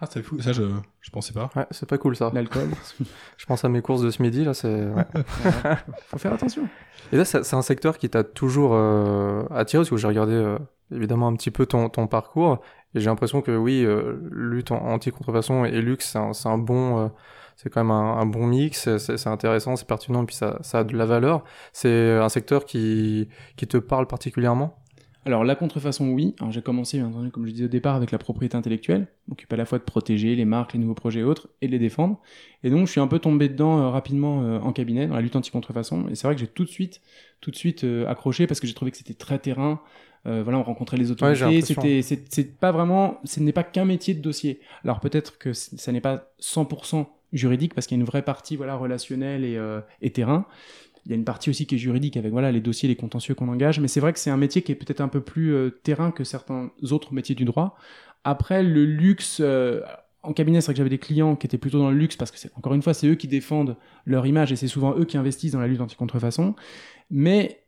Ah, c'est fou. Ça, je, je pensais pas. Ouais, c'est pas cool ça. l'alcool. *laughs* Je pense à mes courses de ce midi, là, c'est... ouais. *laughs* Faut faire attention. Et là, c'est un secteur qui t'a toujours euh, attiré, parce que j'ai regardé euh, évidemment un petit peu ton, ton parcours, et j'ai l'impression que oui, euh, lutte en- anti-contrefaçon et luxe, c'est un, bon... euh, c'est quand même un, un bon mix, c'est intéressant, c'est pertinent, et puis ça, ça a de la valeur. C'est un secteur qui, qui te parle particulièrement? Alors la contrefaçon, oui. Alors j'ai commencé, bien entendu, comme je disais au départ, avec la propriété intellectuelle, m'occupe à la fois de protéger les marques, les nouveaux projets et autres, et de les défendre. Et donc je suis un peu tombé dedans euh, rapidement euh, en cabinet, dans la lutte anti-contrefaçon. Et c'est vrai que j'ai tout de suite, tout de suite euh, accroché parce que j'ai trouvé que c'était très terrain. Euh, voilà, on rencontrait les autorités. l'impression. c'était, c'est, c'est pas vraiment, ce n'est pas qu'un métier de dossier. Alors peut-être que ça n'est pas 100% juridique parce qu'il y a une vraie partie, voilà, relationnelle et, euh, et terrain. Il y a une partie aussi qui est juridique avec voilà les dossiers, les contentieux qu'on engage, mais c'est vrai que c'est un métier qui est peut-être un peu plus euh, terrain que certains autres métiers du droit. Après, le luxe, euh, en cabinet, c'est vrai que j'avais des clients qui étaient plutôt dans le luxe parce que encore une fois, c'est eux qui défendent leur image et c'est souvent eux qui investissent dans la lutte anti-contrefaçon. Mais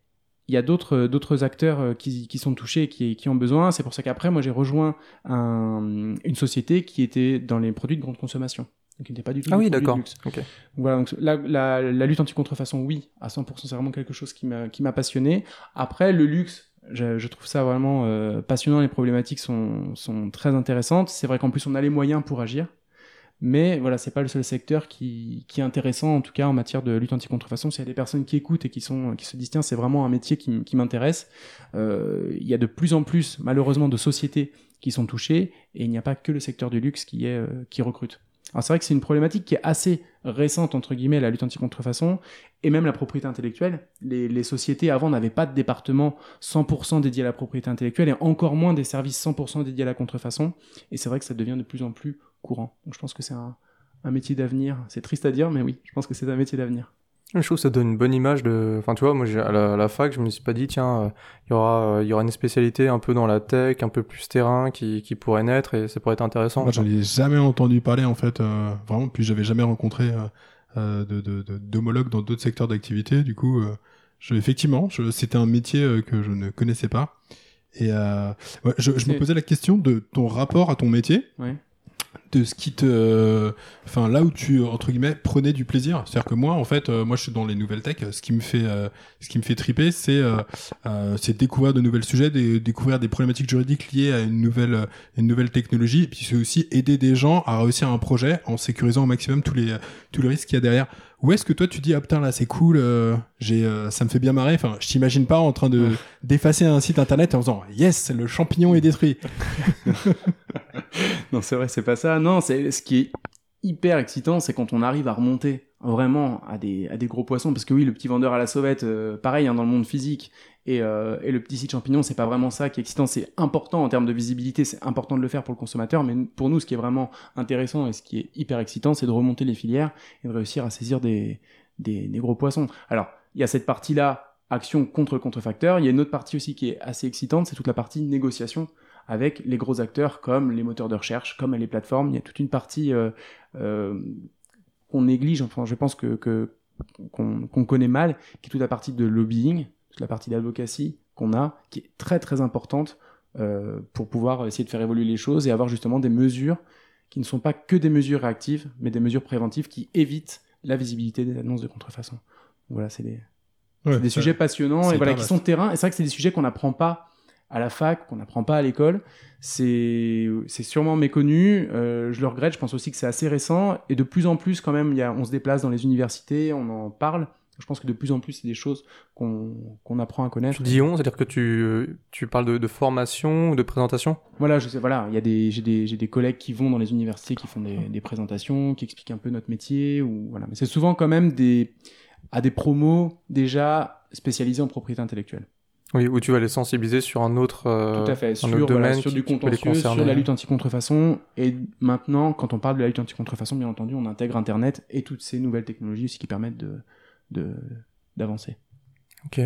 il y a d'autres d'autres acteurs euh, qui, qui, sont touchés qui, qui ont besoin. C'est pour ça qu'après, moi, j'ai rejoint un, une société qui était dans les produits de grande consommation. Qui n'était pas du tout ah oui, d'accord. luxe. Ok. Voilà, donc la, la, la lutte anti-contrefaçon, oui, à 100%, c'est vraiment quelque chose qui m'a qui m'a passionné. Après, le luxe, je, je trouve ça vraiment euh, passionnant. Les problématiques sont, sont très intéressantes. C'est vrai qu'en plus, on a les moyens pour agir. Mais voilà, c'est pas le seul secteur qui, qui est intéressant, en tout cas en matière de lutte anti-contrefaçon. S'il y a des personnes qui écoutent et qui, sont, qui se disent, tiens, c'est vraiment un métier qui m'intéresse, euh, il y a de plus en plus, malheureusement, de sociétés qui sont touchées et il n'y a pas que le secteur du luxe qui, est, euh, qui recrute. C'est vrai que c'est une problématique qui est assez récente, entre guillemets, la lutte anti-contrefaçon et même la propriété intellectuelle. Les, sociétés avant n'avaient pas de département 100% dédié à la propriété intellectuelle et encore moins des services 100% dédiés à la contrefaçon. Et c'est vrai que ça devient de plus en plus courant. Je pense que c'est un métier d'avenir. C'est triste à dire, mais oui, je pense que c'est un métier d'avenir. Je trouve que ça donne une bonne image de. Enfin, tu vois, moi, j'ai- à la, à la fac, je me suis pas dit, tiens, euh, il y aura, euh, il y aura une spécialité un peu dans la tech, un peu plus terrain, qui, qui pourrait naître et ça pourrait être intéressant. Moi, j'en ai jamais entendu parler en fait, euh, vraiment. Puis j'avais jamais rencontré euh, euh, de, de, de- d'homologues dans d'autres secteurs d'activité. Du coup, euh, je, effectivement, je, c'était un métier euh, que je ne connaissais pas. Et euh, ouais, je, je me posais la question de ton rapport à ton métier, Ouais. Ce qui te, euh, enfin là où tu entre guillemets prenais du plaisir. C'est-à-dire que moi, en fait, euh, moi je suis dans les nouvelles tech. Ce qui me fait, euh, ce qui me fait triper, c'est c'est découvrir de nouveaux sujets, découvrir des problématiques juridiques liées à une nouvelle, une nouvelle technologie. Et puis c'est aussi aider des gens à réussir un projet en sécurisant au maximum tous les, tous les risques qu'il y a derrière. Où est-ce que toi tu dis ah putain là c'est cool, euh, j'ai, euh, ça me fait bien marrer. Enfin, je t'imagine pas en train de Ouais. d'effacer un site internet en faisant yes le champignon est détruit. *laughs* non, c'est vrai, c'est pas ça. Non, c'est ce qui est hyper excitant, c'est quand on arrive à remonter vraiment à des, à des gros poissons. Parce que oui, le petit vendeur à la sauvette, euh, pareil, hein, dans le monde physique, et, euh, et le petit site champignon, c'est pas vraiment ça qui est excitant. C'est important en termes de visibilité, c'est important de le faire pour le consommateur, mais pour nous, ce qui est vraiment intéressant et ce qui est hyper excitant, c'est de remonter les filières et de réussir à saisir des, des, des gros poissons. Alors, il y a cette partie-là, action contre contrefacteur. Il y a une autre partie aussi qui est assez excitante, c'est toute la partie négociation avec les gros acteurs comme les moteurs de recherche, comme les plateformes. Il y a toute une partie euh, euh, qu'on néglige, enfin je pense que que- qu'on qu'on connaît mal, qui est toute la partie de lobbying, toute la partie d'advocacy qu'on a, qui est très très importante euh, pour pouvoir essayer de faire évoluer les choses et avoir justement des mesures qui ne sont pas que des mesures réactives, mais des mesures préventives qui évitent la visibilité des annonces de contrefaçon. Voilà, c'est des, Ouais, des sujets passionnants et voilà qui sont terrain. Et c'est vrai que c'est des sujets qu'on n'apprend pas à la fac, qu'on n'apprend pas à l'école. C'est sûrement méconnu. Euh, je le regrette. Je pense aussi que c'est assez récent et de plus en plus quand même. Il y a, on se déplace dans les universités, on en parle. Je pense que de plus en plus c'est des choses qu'on qu'on apprend à connaître. Tu dis on, c'est-à-dire que tu, tu parles de, de formation ou de présentation? Voilà, je sais, voilà, il y a des, j'ai des, des collègues qui vont dans les universités, qui font des, des présentations, qui expliquent un peu notre métier, ou voilà. Mais c'est souvent quand même des, à des promos déjà spécialisés en propriété intellectuelle. Oui, où tu vas les sensibiliser sur un autre, euh, Tout à fait, un sur, autre voilà, domaine sur du contentieux, sur la lutte anti-contrefaçon. Et maintenant, quand on parle de la lutte anti-contrefaçon, bien entendu, on intègre Internet et toutes ces nouvelles technologies aussi qui permettent de, d'avancer. Ok.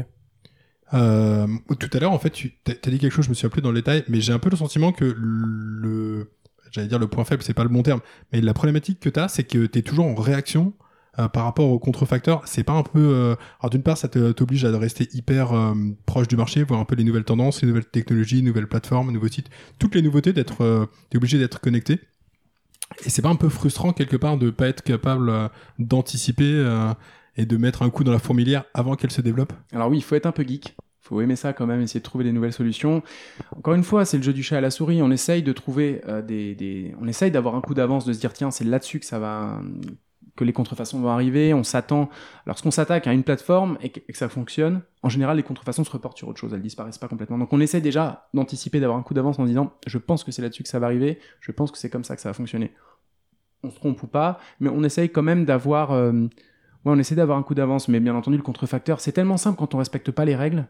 Euh, tout à l'heure, en fait, tu t'as dit quelque chose, je me suis appelé dans le détail, mais j'ai un peu le sentiment que le, j'allais dire le point faible, c'est pas le bon terme, mais la problématique que t'as, c'est que t'es toujours en réaction euh, par rapport aux contrefacteurs. C'est pas un peu, euh, alors d'une part, ça t'oblige à rester hyper proche du marché, voir un peu les nouvelles tendances, les nouvelles technologies, nouvelles plateformes, nouveaux sites, toutes les nouveautés, d'être, t'es obligé d'être connecté. Et c'est pas un peu frustrant quelque part de pas être capable d'anticiper et de mettre un coup dans la fourmilière avant qu'elle se développe Alors oui, il faut être un peu geek. Il faut aimer ça quand même, essayer de trouver des nouvelles solutions. Encore une fois, c'est le jeu du chat à la souris. On essaye de trouver euh, des, des, on essaye d'avoir un coup d'avance, de se dire tiens, c'est là-dessus que ça va, que les contrefaçons vont arriver. On s'attend. Lorsqu'on s'attaque à une plateforme et que, ça fonctionne, en général, les contrefaçons se reportent sur autre chose. Elles disparaissent pas complètement. Donc on essaie déjà d'anticiper, d'avoir un coup d'avance en disant je pense que c'est là-dessus que ça va arriver. Je pense que c'est comme ça que ça va fonctionner. On se trompe ou pas, mais on essaye quand même d'avoir, euh, ouais, on essaie d'avoir un coup d'avance. Mais bien entendu, le contrefacteur, c'est tellement simple quand on respecte pas les règles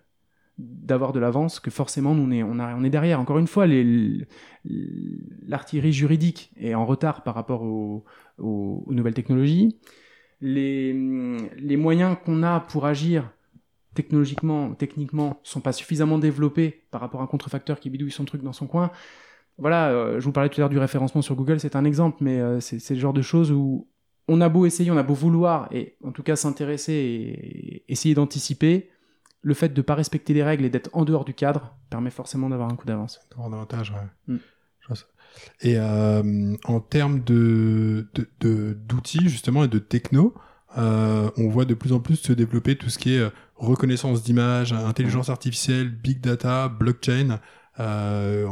d'avoir de l'avance que forcément nous, on est, on, est derrière. Encore une fois, l'artillerie juridique est en retard par rapport aux, nouvelles technologies. Les, moyens qu'on a pour agir technologiquement, techniquement, sont pas suffisamment développés par rapport à un contrefacteur qui bidouille son truc dans son coin. voilà, euh, je vous parlais tout à l'heure du référencement sur Google, c'est un exemple, mais euh, c'est le genre de choses où on a beau essayer, on a beau vouloir, et en tout cas s'intéresser et essayer d'anticiper, le fait de ne pas respecter les règles et d'être en dehors du cadre permet forcément d'avoir un coup d'avance. D'avoir davantage, ouais. Mm. Et euh, en termes de, d'outils, justement, et de techno, euh, on voit de plus en plus se développer tout ce qui est euh, reconnaissance d'image, intelligence artificielle, big data, blockchain. Euh,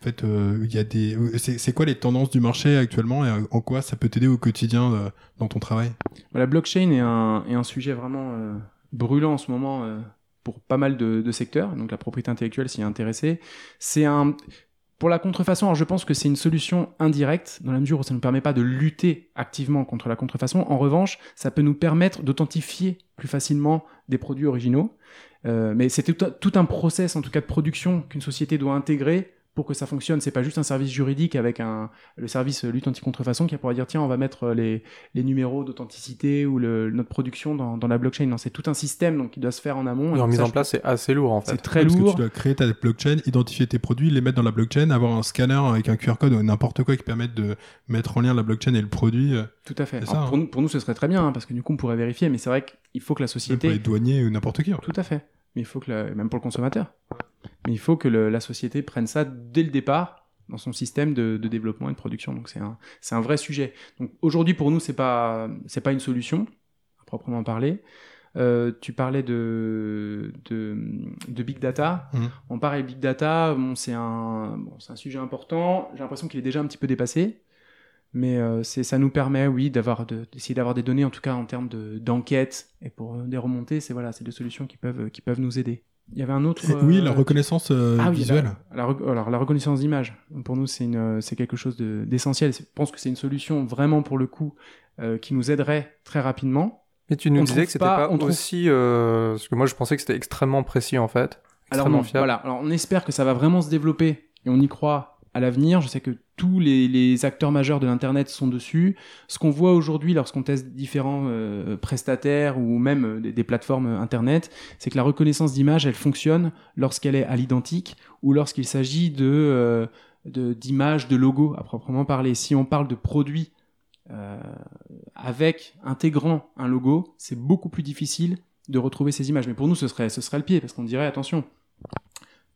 en fait, euh, il y a des. C'est, c'est quoi les tendances du marché actuellement et euh, en quoi ça peut t'aider au quotidien euh, dans ton travail? La blockchain est un, est un sujet vraiment euh, brûlant en ce moment euh, pour pas mal de, secteurs, donc la propriété intellectuelle s'y est intéressée. C'est un... Pour la contrefaçon, alors je pense que c'est une solution indirecte, dans la mesure où ça ne nous permet pas de lutter activement contre la contrefaçon. En revanche, ça peut nous permettre d'authentifier plus facilement des produits originaux. Euh, mais c'est tout, tout un process, en tout cas de production, qu'une société doit intégrer pour que ça fonctionne. C'est pas juste un service juridique avec un, le service lutte anti-contrefaçon qui pourra dire tiens, on va mettre les, les numéros d'authenticité ou le, notre production dans, dans la blockchain. Non, c'est tout un système donc, qui doit se faire en amont. Et en mise ça, en place, c'est assez lourd en C'est fait. très Parce que lourd. tu dois créer ta blockchain, identifier tes produits, les mettre dans la blockchain, avoir un scanner avec un QR code ou n'importe quoi qui permette de mettre en lien la blockchain et le produit. euh, Tout à fait. C'est Alors, ça, pour, hein. nous, pour nous, ce serait très bien hein, parce que du coup, on pourrait vérifier. Mais c'est vrai qu'il faut que la même pour société. les douaniers ou n'importe qui. en fait. Tout à fait. Mais il faut que la- même pour le consommateur. Mais il faut que le- la société prenne ça dès le départ dans son système de, de développement et de production. Donc c'est un, c'est un vrai sujet. Donc aujourd'hui pour nous c'est pas c'est pas une solution à proprement parler. Euh, tu parlais de, de, de big data. Mhm. On parle big data, bon, c'est un, bon, c'est un sujet important. J'ai l'impression qu'il est déjà un petit peu dépassé. Mais euh, c'est, ça nous permet, oui, d'avoir, de- d'essayer d'avoir des données, en tout cas en termes de, d'enquête. Et pour euh, les remonter, c'est voilà, c'est des solutions qui peuvent, qui peuvent nous aider. Il y avait un autre. Oui, euh, la reconnaissance euh, ah oui, visuelle. la, alors la reconnaissance d'image, pour nous c'est une, c'est quelque chose de- d'essentiel. Je pense que c'est une solution vraiment pour le coup euh, qui nous aiderait très rapidement. Mais tu nous On disais que c'était pas- pas, on trouve- aussi. euh, Parce que moi, je pensais que c'était extrêmement précis en fait. Alors Extrêmement non, fiable. voilà. Alors on espère que ça va vraiment se développer et on y croit à l'avenir. Je sais que tous les, acteurs majeurs de l'internet sont dessus. Ce qu'on voit aujourd'hui lorsqu'on teste différents euh, prestataires ou même euh, des, plateformes euh, internet, c'est que la reconnaissance d'image, elle fonctionne lorsqu'elle est à l'identique ou lorsqu'il s'agit de d'images, de, logos à proprement parler. Si on parle de produits avec intégrant un logo, c'est beaucoup plus difficile de retrouver ces images. Mais pour nous, ce serait, ce serait le pied, parce qu'on dirait, attention,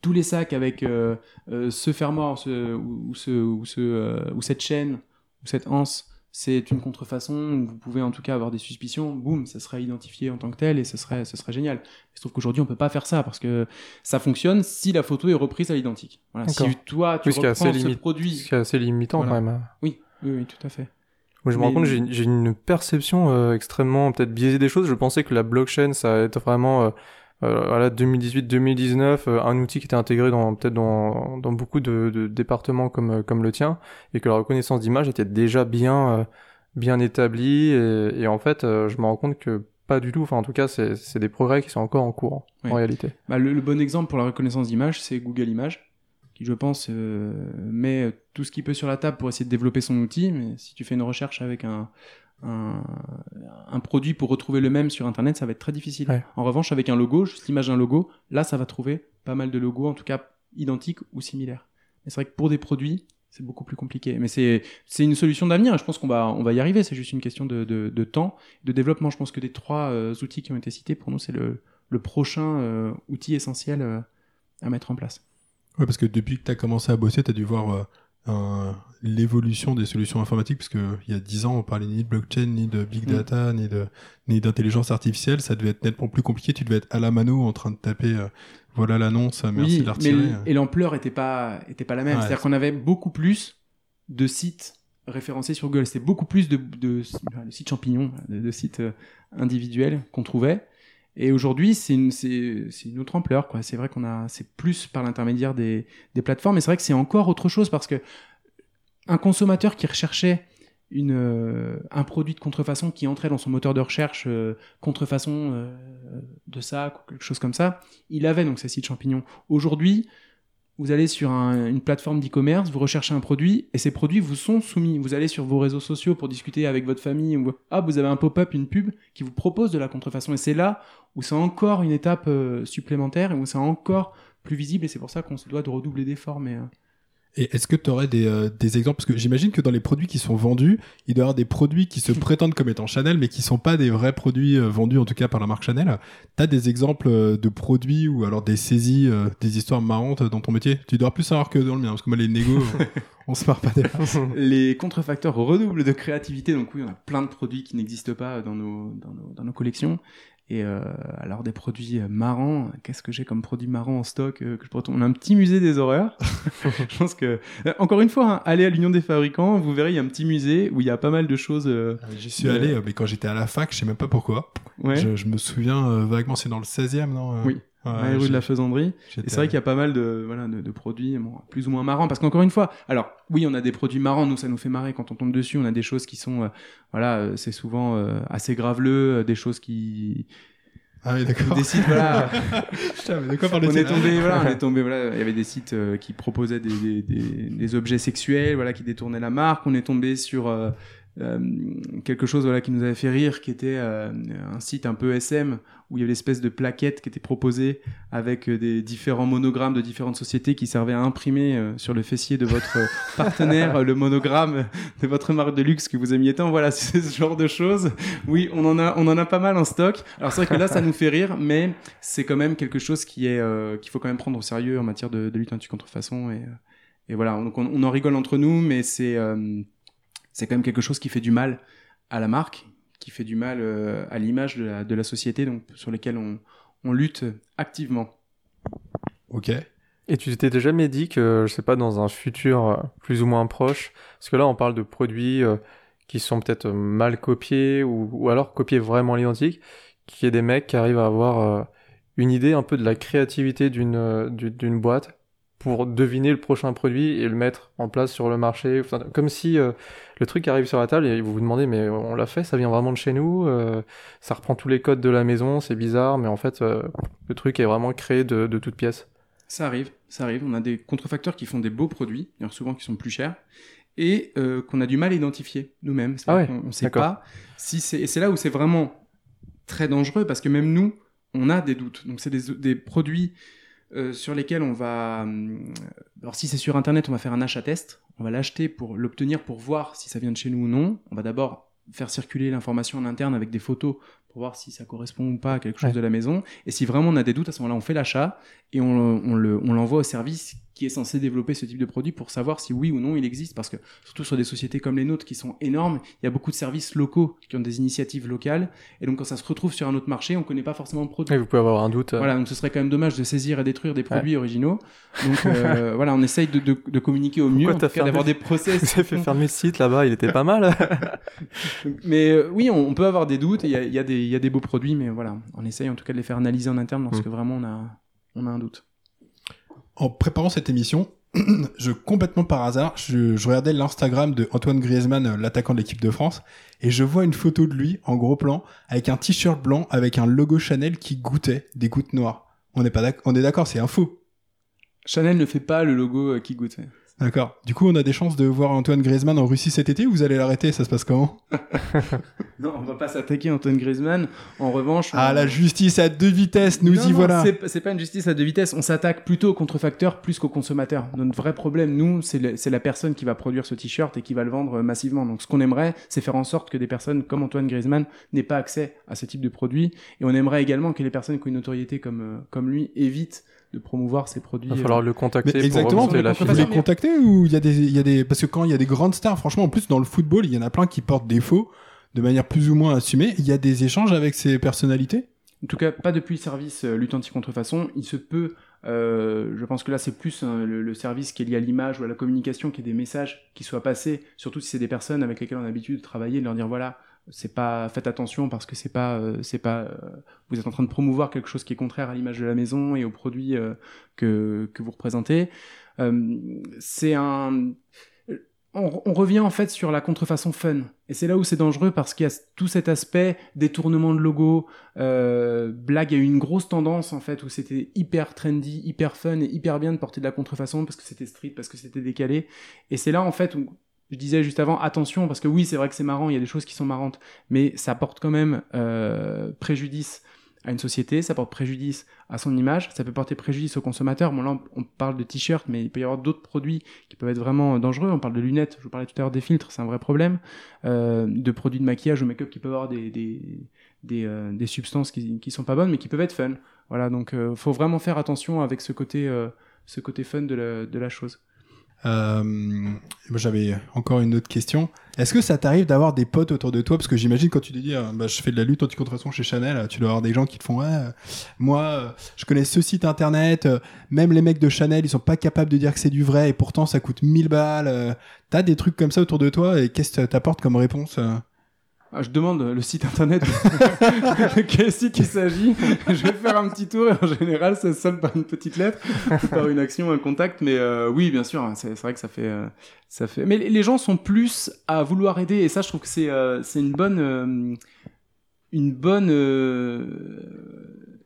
tous les sacs avec euh, euh, ce fermoir ce, ou, ou ce, ou, ce, euh, ou cette chaîne ou cette anse, c'est une contrefaçon, vous pouvez en tout cas avoir des suspicions, boum, ça serait identifié en tant que tel et ce serait, ce serait génial. Il se trouve qu'aujourd'hui, on peut pas faire ça parce que ça fonctionne si la photo est reprise à l'identique. Voilà, si toi, tu Oui, reprends assez ce limite- produit... Ce qui est assez limitant Voilà. quand même. Oui, oui, oui, tout à fait. Moi, je me rends compte, j'ai j'ai une perception extrêmement peut-être biaisée des choses. Je pensais que la blockchain, ça allait être vraiment, voilà, 2018-2019, euh, un outil qui était intégré dans peut-être dans, dans beaucoup de, de départements comme euh, comme le tien, et que la reconnaissance d'image était déjà bien euh, bien établie. Et, et en fait, euh, je me rends compte que pas du tout. Enfin, en tout cas, c'est c'est des progrès qui sont encore en cours Oui. en réalité. Bah, le, le bon exemple pour la reconnaissance d'image, c'est Google Images, qui, je pense, euh, met tout ce qu'il peut sur la table pour essayer de développer son outil. Mais si tu fais une recherche avec un, un, un produit pour retrouver le même sur Internet, ça va être très difficile. Ouais. En revanche, avec un logo, juste l'image d'un logo, là, ça va trouver pas mal de logos, en tout cas identiques ou similaires. Mais c'est vrai que pour des produits, c'est beaucoup plus compliqué. Mais c'est c'est une solution d'avenir. Je pense qu'on va, on va y arriver. C'est juste une question de, de, de temps, de développement. Je pense que des trois euh, outils qui ont été cités, pour nous, c'est le, le prochain euh, outil essentiel euh, à mettre en place. Ouais, parce que depuis que tu as commencé à bosser, tu as dû voir euh, l'évolution des solutions informatiques, parce que il y a 10 ans, on parlait ni de blockchain, ni de big Mm. data, ni de ni d'intelligence artificielle. Ça devait être nettement plus compliqué. Tu devais être à la mano en train de taper euh, voilà l'annonce, euh, merci oui, de la mais retirer. et l'ampleur était pas était pas la même. Ouais. C'est-à-dire qu'on avait beaucoup plus de sites référencés sur Google. C'était beaucoup plus de, de, de sites champignons, de, de sites euh, individuels qu'on trouvait. Et aujourd'hui, c'est une, autre ampleur. C'est vrai qu'on a, c'est plus par l'intermédiaire des, plateformes. Mais c'est vrai que c'est encore autre chose parce que un consommateur qui recherchait euh, un produit de contrefaçon qui entrait dans son moteur de recherche euh, contrefaçon euh, de ça, quelque chose comme ça, il avait donc ces sites champignons. Aujourd'hui, vous allez sur un- une plateforme d'e-commerce, vous recherchez un produit et ces produits vous sont soumis. Vous allez sur vos réseaux sociaux pour discuter avec votre famille ou ah vous avez un pop-up, une pub qui vous propose de la contrefaçon et c'est là où c'est encore une étape euh, supplémentaire et où c'est encore plus visible et c'est pour ça qu'on se doit de redoubler d'efforts. Mais euh, Et est-ce que tu aurais des, euh, des exemples? Parce que j'imagine que dans les produits qui sont vendus, il doit y avoir des produits qui se *laughs* prétendent comme étant Chanel, mais qui sont pas des vrais produits euh, vendus, en tout cas par la marque Chanel. Tu as des exemples euh, de produits ou alors des saisies, euh, des histoires marrantes dans ton métier? Tu dois plus savoir que dans le mien, parce que moi, les négos, *laughs* on, on se marre pas des Les contrefacteurs redoublent de créativité, donc oui, on a plein de produits qui n'existent pas dans nos, dans nos, dans nos collections. Et euh, alors des produits euh, marrants, qu'est-ce que j'ai comme produits marrants en stock euh, que je pourrais... On a un petit musée des horreurs. *laughs* *laughs* je pense que euh, encore une fois, hein, allez à l'Union des fabricants, vous verrez, il y a un petit musée où il y a pas mal de choses. euh, J'y suis allé, euh, mais quand j'étais à la fac, je sais même pas pourquoi. ouais, Je, je me souviens vaguement, c'est dans le 16e, non Oui. Ouais, rue de la Faisanderie. Et c'est vrai qu'il y a pas mal de, voilà, de, de produits bon, plus ou moins marrants. Parce qu'encore une fois, alors oui, on a des produits marrants, nous ça nous fait marrer quand on tombe dessus. On a des choses qui sont, euh, voilà, euh, c'est souvent euh, assez graveleux, euh, des choses qui Ah oui, d'accord. décident, voilà. *laughs* Putain, mais de quoi on parler est tombé, voilà, on est *laughs* tombé, voilà, il y avait des sites euh, qui proposaient des, des, des, des objets sexuels, voilà, qui détournaient la marque. On est tombé sur euh, quelque chose, voilà, qui nous avait fait rire, qui était euh, un site un peu SM où il y avait l'espèce de plaquette qui était proposée avec euh, des différents monogrammes de différentes sociétés qui servaient à imprimer euh, sur le fessier de votre euh, *laughs* partenaire euh, le monogramme de votre marque de luxe que vous aimiez tant. Voilà, *laughs* c'est ce genre de choses. Oui, on en a, on en a pas mal en stock. Alors c'est vrai que là, ça nous fait rire, mais c'est quand même quelque chose qui est euh, qu'il faut quand même prendre au sérieux en matière de, de lutte anti-contrefaçon et, euh, et voilà. Donc on, on en rigole entre nous, mais c'est euh, c'est quand même quelque chose qui fait du mal à la marque, qui fait du mal euh, à l'image de la, de la société, donc sur lesquelles on, on lutte activement. Ok. Et tu t'étais jamais dit que, je sais pas, dans un futur euh, plus ou moins proche, parce que là on parle de produits euh, qui sont peut-être mal copiés ou, ou alors copiés vraiment à l'identique, qu'il y ait des mecs qui arrivent à avoir euh, une idée un peu de la créativité d'une du- d'une boîte pour deviner le prochain produit et le mettre en place sur le marché. Enfin, comme si euh, le truc arrive sur la table et vous vous demandez mais on l'a fait, ça vient vraiment de chez nous, euh, ça reprend tous les codes de la maison, c'est bizarre, mais en fait euh, le truc est vraiment créé de, de toutes pièces. Ça arrive, ça arrive. On a des contrefacteurs qui font des beaux produits, souvent qui sont plus chers, et qu'on a du mal à identifier nous-mêmes. Ah ouais, on sait d'accord. pas si c'est. Et c'est là où c'est vraiment très dangereux parce que même nous, on a des doutes. Donc c'est des, des produits euh, sur lesquels on va. hum, Alors si c'est sur internet, on va faire un achat test. On va l'acheter pour l'obtenir pour voir si ça vient de chez nous ou non. On va d'abord faire circuler l'information en interne avec des photos pour voir si ça correspond ou pas à quelque chose Ouais. de la maison. Et si vraiment on a des doutes, à ce moment-là, on fait l'achat et on, on le- on l'envoie au service qui est censé développer ce type de produit pour savoir si oui ou non il existe. Parce que surtout sur des sociétés comme les nôtres qui sont énormes, il y a beaucoup de services locaux qui ont des initiatives locales. Et donc quand ça se retrouve sur un autre marché, on connaît pas forcément le produit. Et vous pouvez avoir un doute. euh, Voilà, donc ce serait quand même dommage de saisir et détruire des produits originaux. Donc euh, *laughs* voilà, on essaye de, de, de communiquer au mieux, d'avoir des process. *laughs* Vous avez fait fermer le site là-bas, il était pas mal. *laughs* Mais euh, oui, on, on peut avoir des doutes, il y a, y, a y a des beaux produits, mais voilà, on essaye en tout cas de les faire analyser en interne lorsque Mm. vraiment on a, on a un doute. En préparant cette émission, *clears throat* je complètement par hasard, je, regardais l'Instagram de Antoine Griezmann, euh, l'attaquant de l'équipe de France, et je vois une photo de lui en gros plan avec un t-shirt blanc avec un logo Chanel qui goûtait des gouttes noires. On est pas on est d'accord, c'est un faux. Chanel ne fait pas le logo euh, qui goûte. D'accord. Du coup, on a des chances de voir Antoine Griezmann en Russie cet été ou vous allez l'arrêter? Ça se passe comment? *laughs* Non, on va pas s'attaquer à Antoine Griezmann. En revanche, Ah, la justice à deux vitesses, nous Non, y non, voilà. c'est- pas une justice à deux vitesses. On s'attaque plutôt aux contrefacteurs plus qu'aux consommateurs. Notre vrai problème, nous, c'est la personne qui va produire ce t-shirt et qui va le vendre euh, massivement. Donc, ce qu'on aimerait, c'est faire en sorte que des personnes comme Antoine Griezmann n'aient pas accès à ce type de produit. Et on aimerait également que les personnes qui ont une notoriété comme, euh, comme lui évitent de promouvoir ces produits. Il va euh, falloir le contacter Mais pour exactement, remonter la pour Vous les filière. les contactez ou il y a des, il y a des, parce que quand il y a des grandes stars, franchement, en plus dans le football, il y en a plein qui portent des faux de manière plus ou moins assumée. Il y a des échanges avec ces personnalités? En tout cas, pas depuis le service euh, lutte anti-contrefaçon. Il se peut, euh, je pense que là, c'est plus hein, le, le service qui est lié à l'image ou à la communication, qui est des messages qui soient passés, surtout si c'est des personnes avec lesquelles on a l'habitude de travailler, de leur dire voilà, c'est pas, faites attention parce que c'est pas, euh, c'est pas, euh, vous êtes en train de promouvoir quelque chose qui est contraire à l'image de la maison et aux produits euh, que, que vous représentez. C'est un, on, revient en fait sur la contrefaçon fun. Et c'est là où c'est dangereux parce qu'il y a tout cet aspect détournement de logo, blague, il y a eu une grosse tendance en fait où c'était hyper trendy, hyper fun et hyper bien de porter de la contrefaçon parce que c'était street, parce que c'était décalé. Et c'est là en fait où je disais juste avant attention parce que oui c'est vrai que c'est marrant, il y a des choses qui sont marrantes, mais ça porte quand même euh, préjudice à une société, ça porte préjudice à son image, ça peut porter préjudice au consommateur. Bon, là, on parle de t-shirts, mais il peut y avoir d'autres produits qui peuvent être vraiment dangereux. On parle de lunettes, je vous parlais tout à l'heure des filtres, c'est un vrai problème. Euh, de produits de maquillage ou make-up qui peuvent avoir des, des, euh, des, substances qui, qui sont pas bonnes, mais qui peuvent être fun. Voilà, donc euh, faut vraiment faire attention avec ce côté, ce côté fun de la, de la chose. Euh, J'avais encore une autre question. Est-ce que ça t'arrive d'avoir des potes autour de toi? Parce que j'imagine quand tu te dis, euh, bah, je fais de la lutte anti-contrefaçon chez Chanel, tu dois avoir des gens qui te font, euh, moi, euh, je connais ce site internet, même les mecs de Chanel, ils sont pas capables de dire que c'est du vrai et pourtant ça coûte 1000 balles. T'as des trucs comme ça autour de toi et qu'est-ce que t'apportes comme réponse ah, je demande le site internet *laughs* de quel site il s'agit. je vais faire un petit tour et en général, ça sonne par une petite lettre ou par une action, un contact. Mais euh, oui, bien sûr, hein, c'est vrai que ça fait, euh, ça fait. Mais les gens sont plus à vouloir aider et ça, je trouve que c'est euh, une bonne, une bonne,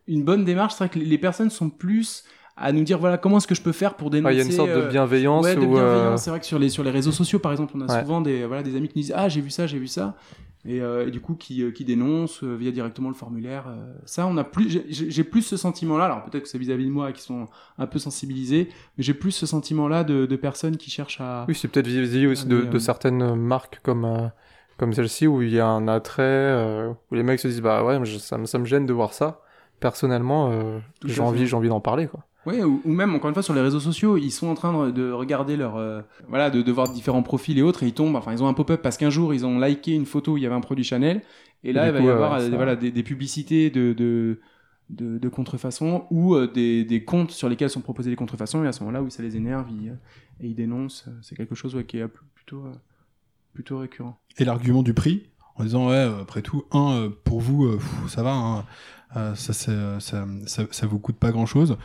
une bonne démarche. C'est vrai que les personnes sont plus à nous dire voilà comment est-ce que je peux faire pour dénoncer. Il y a une sorte de bienveillance. Ouais, de ou, bienveillance. C'est vrai que sur les sur les réseaux sociaux, par exemple, on a ouais. souvent des voilà des amis qui nous disent ah j'ai vu ça, j'ai vu ça et, euh, et, du coup qui, euh, qui dénoncent euh, via directement le formulaire. Ça, on a plus, j'ai plus ce sentiment-là. Alors peut-être que c'est vis-à-vis de moi qui sont un peu sensibilisés, mais j'ai plus ce sentiment-là de, de, personnes qui cherchent à. Oui, c'est peut-être vis-à-vis aussi de, de, certaines marques comme comme celle-ci où il y a un attrait où les mecs se disent bah ouais, ça, ça me gêne de voir ça. Personnellement, j'ai envie, j'ai envie d'en parler quoi. Oui, ou, ou, même encore une fois sur les réseaux sociaux, ils sont en train de, de regarder leur euh, voilà, de, de, voir différents profils et autres, et ils tombent. Enfin, ils ont un pop-up parce qu'un jour ils ont liké une photo où il y avait un produit Chanel, et là il va y avoir euh, voilà des, des, publicités de, de de, de contrefaçon ou euh, des, des, comptes sur lesquels sont proposés les contrefaçons, et à ce moment-là où ça les énerve, ils, et ils dénoncent. C'est quelque chose ouais, qui est plutôt plutôt récurrent. Et l'argument du prix en disant ouais après tout un pour vous ça va hein, ça, ça, ça, ça, vous coûte pas grand chose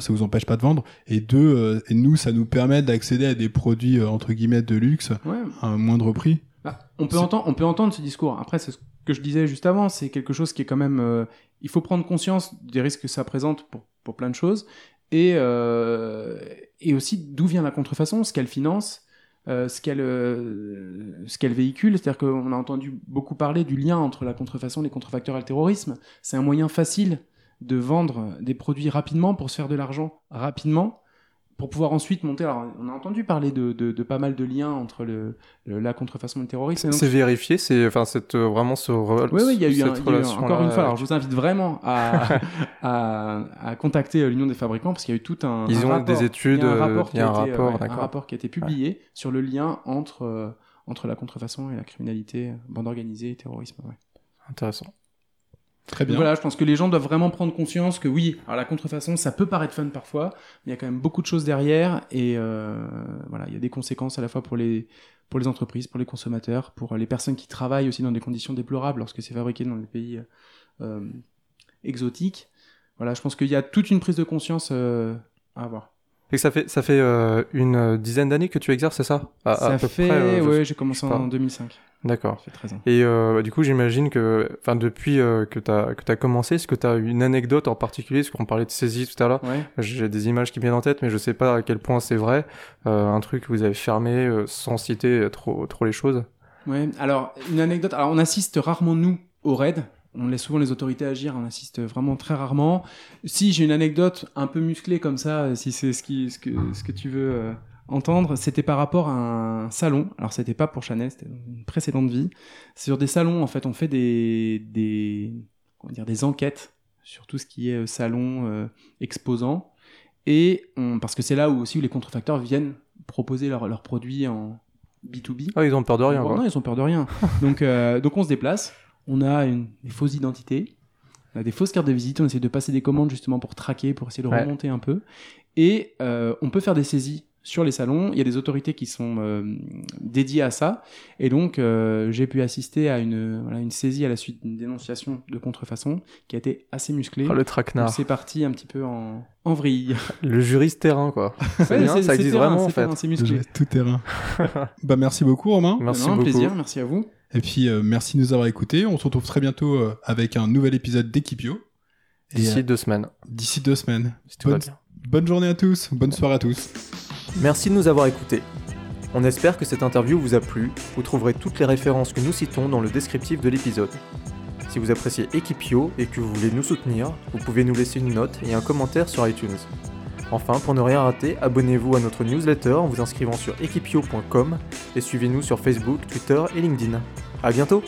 ça vous empêche pas de vendre. Et deux, euh, et nous, ça nous permet d'accéder à des produits euh, entre guillemets de luxe ouais. à un moindre prix. Bah, on peut entendre, on peut entendre ce discours. Après, c'est ce que je disais juste avant, c'est quelque chose qui est quand même. Euh, il faut prendre conscience des risques que ça présente pour pour plein de choses et euh, et aussi d'où vient la contrefaçon, ce qu'elle finance. Euh, ce qu'elle euh, ce qu'elle véhicule, c'est-à-dire qu'on a entendu beaucoup parler du lien entre la contrefaçon, les contrefacteurs et le terrorisme. C'est un moyen facile de vendre des produits rapidement pour se faire de l'argent rapidement pour pouvoir ensuite monter. Alors, on a entendu parler de, de, de pas mal de liens entre le, le la contrefaçon et le terrorisme. C'est vérifié, c'est enfin cette vraiment ce. Oui, oui, il y a eu, un, y a eu encore une fois. Alors, je vous invite vraiment à *laughs* à, à contacter l'Union des fabricants parce qu'il y a eu tout un. Ils un ont rapport, des études. Il y a un rapport, y a un, qui a été, rapport, ouais, un rapport qui a été publié ouais. sur le lien entre euh, entre la contrefaçon et la criminalité, bande organisée et terrorisme. Ouais. Intéressant. Très bien. Voilà, je pense que les gens doivent vraiment prendre conscience que oui, alors la contrefaçon, ça peut paraître fun parfois, mais il y a quand même beaucoup de choses derrière et euh, voilà, il y a des conséquences à la fois pour les pour les entreprises, pour les consommateurs, pour les personnes qui travaillent aussi dans des conditions déplorables lorsque c'est fabriqué dans des pays euh, exotiques. Voilà, je pense qu'il y a toute une prise de conscience euh, à avoir. Et que ça fait ça fait euh, une dizaine d'années que tu exerces, c'est ça? À, Ça à peu fait, ouais, j'ai commencé en 2005. D'accord. Et euh, du coup, j'imagine que, enfin, depuis euh, que tu as que commencé, est-ce que tu as une anecdote en particulier, parce qu'on parlait de saisie tout à l'heure. Ouais. J'ai des images qui viennent en tête, mais je sais pas à quel point c'est vrai. Euh, un truc que vous avez fermé euh, sans citer trop trop les choses. Ouais. Alors une anecdote. Alors on assiste rarement nous au raid. On laisse souvent les autorités agir, on assiste vraiment très rarement. Si j'ai une anecdote un peu musclée comme ça, si c'est ce qui ce que ce que tu veux euh, entendre, c'était par rapport à un salon. Alors c'était pas pour Chanel, c'était dans une précédente vie. Sur des salons, en fait, on fait des des comment dire des enquêtes sur tout ce qui est salon euh, exposant et on, parce que c'est là où aussi où les contrefacteurs viennent proposer leurs produits en B2B. Ah, ils ont peur de rien. Non, ils ont peur de rien. donc euh, donc on se déplace, on a une des fausses identités. On a des fausses cartes de visite, on essaie de passer des commandes justement pour traquer, pour essayer de Ouais. remonter un peu. Et euh, on peut faire des saisies sur les salons. Il y a des autorités qui sont euh, dédiées à ça. Et donc, euh, j'ai pu assister à une, voilà, une saisie à la suite d'une dénonciation de contrefaçon qui a été assez musclée. Ah, le traquenard. C'est parti un petit peu en, en vrille. *laughs* Le juriste terrain, quoi. C'est Ouais, bien, ça existe terrain, vraiment, en fait. C'est musclé. Tout terrain. *laughs* bah merci beaucoup Romain. Merci Non, un beaucoup. plaisir, merci à vous. Et puis euh, merci de nous avoir écoutés. On se retrouve très bientôt euh, avec un nouvel épisode d'Equipio. D'ici euh, deux semaines, d'ici deux semaines. si Bonne, bonne journée à tous. Bonne soirée à tous. Merci de nous avoir écoutés. On espère que cette interview vous a plu. Vous trouverez toutes les références que nous citons dans le descriptif de l'épisode. Si vous appréciez Equipio et que vous voulez nous soutenir, vous pouvez nous laisser une note et un commentaire sur iTunes. Enfin, pour ne rien rater, abonnez-vous à notre newsletter en vous inscrivant sur equipio.com et suivez-nous sur Facebook, Twitter et LinkedIn. A bientôt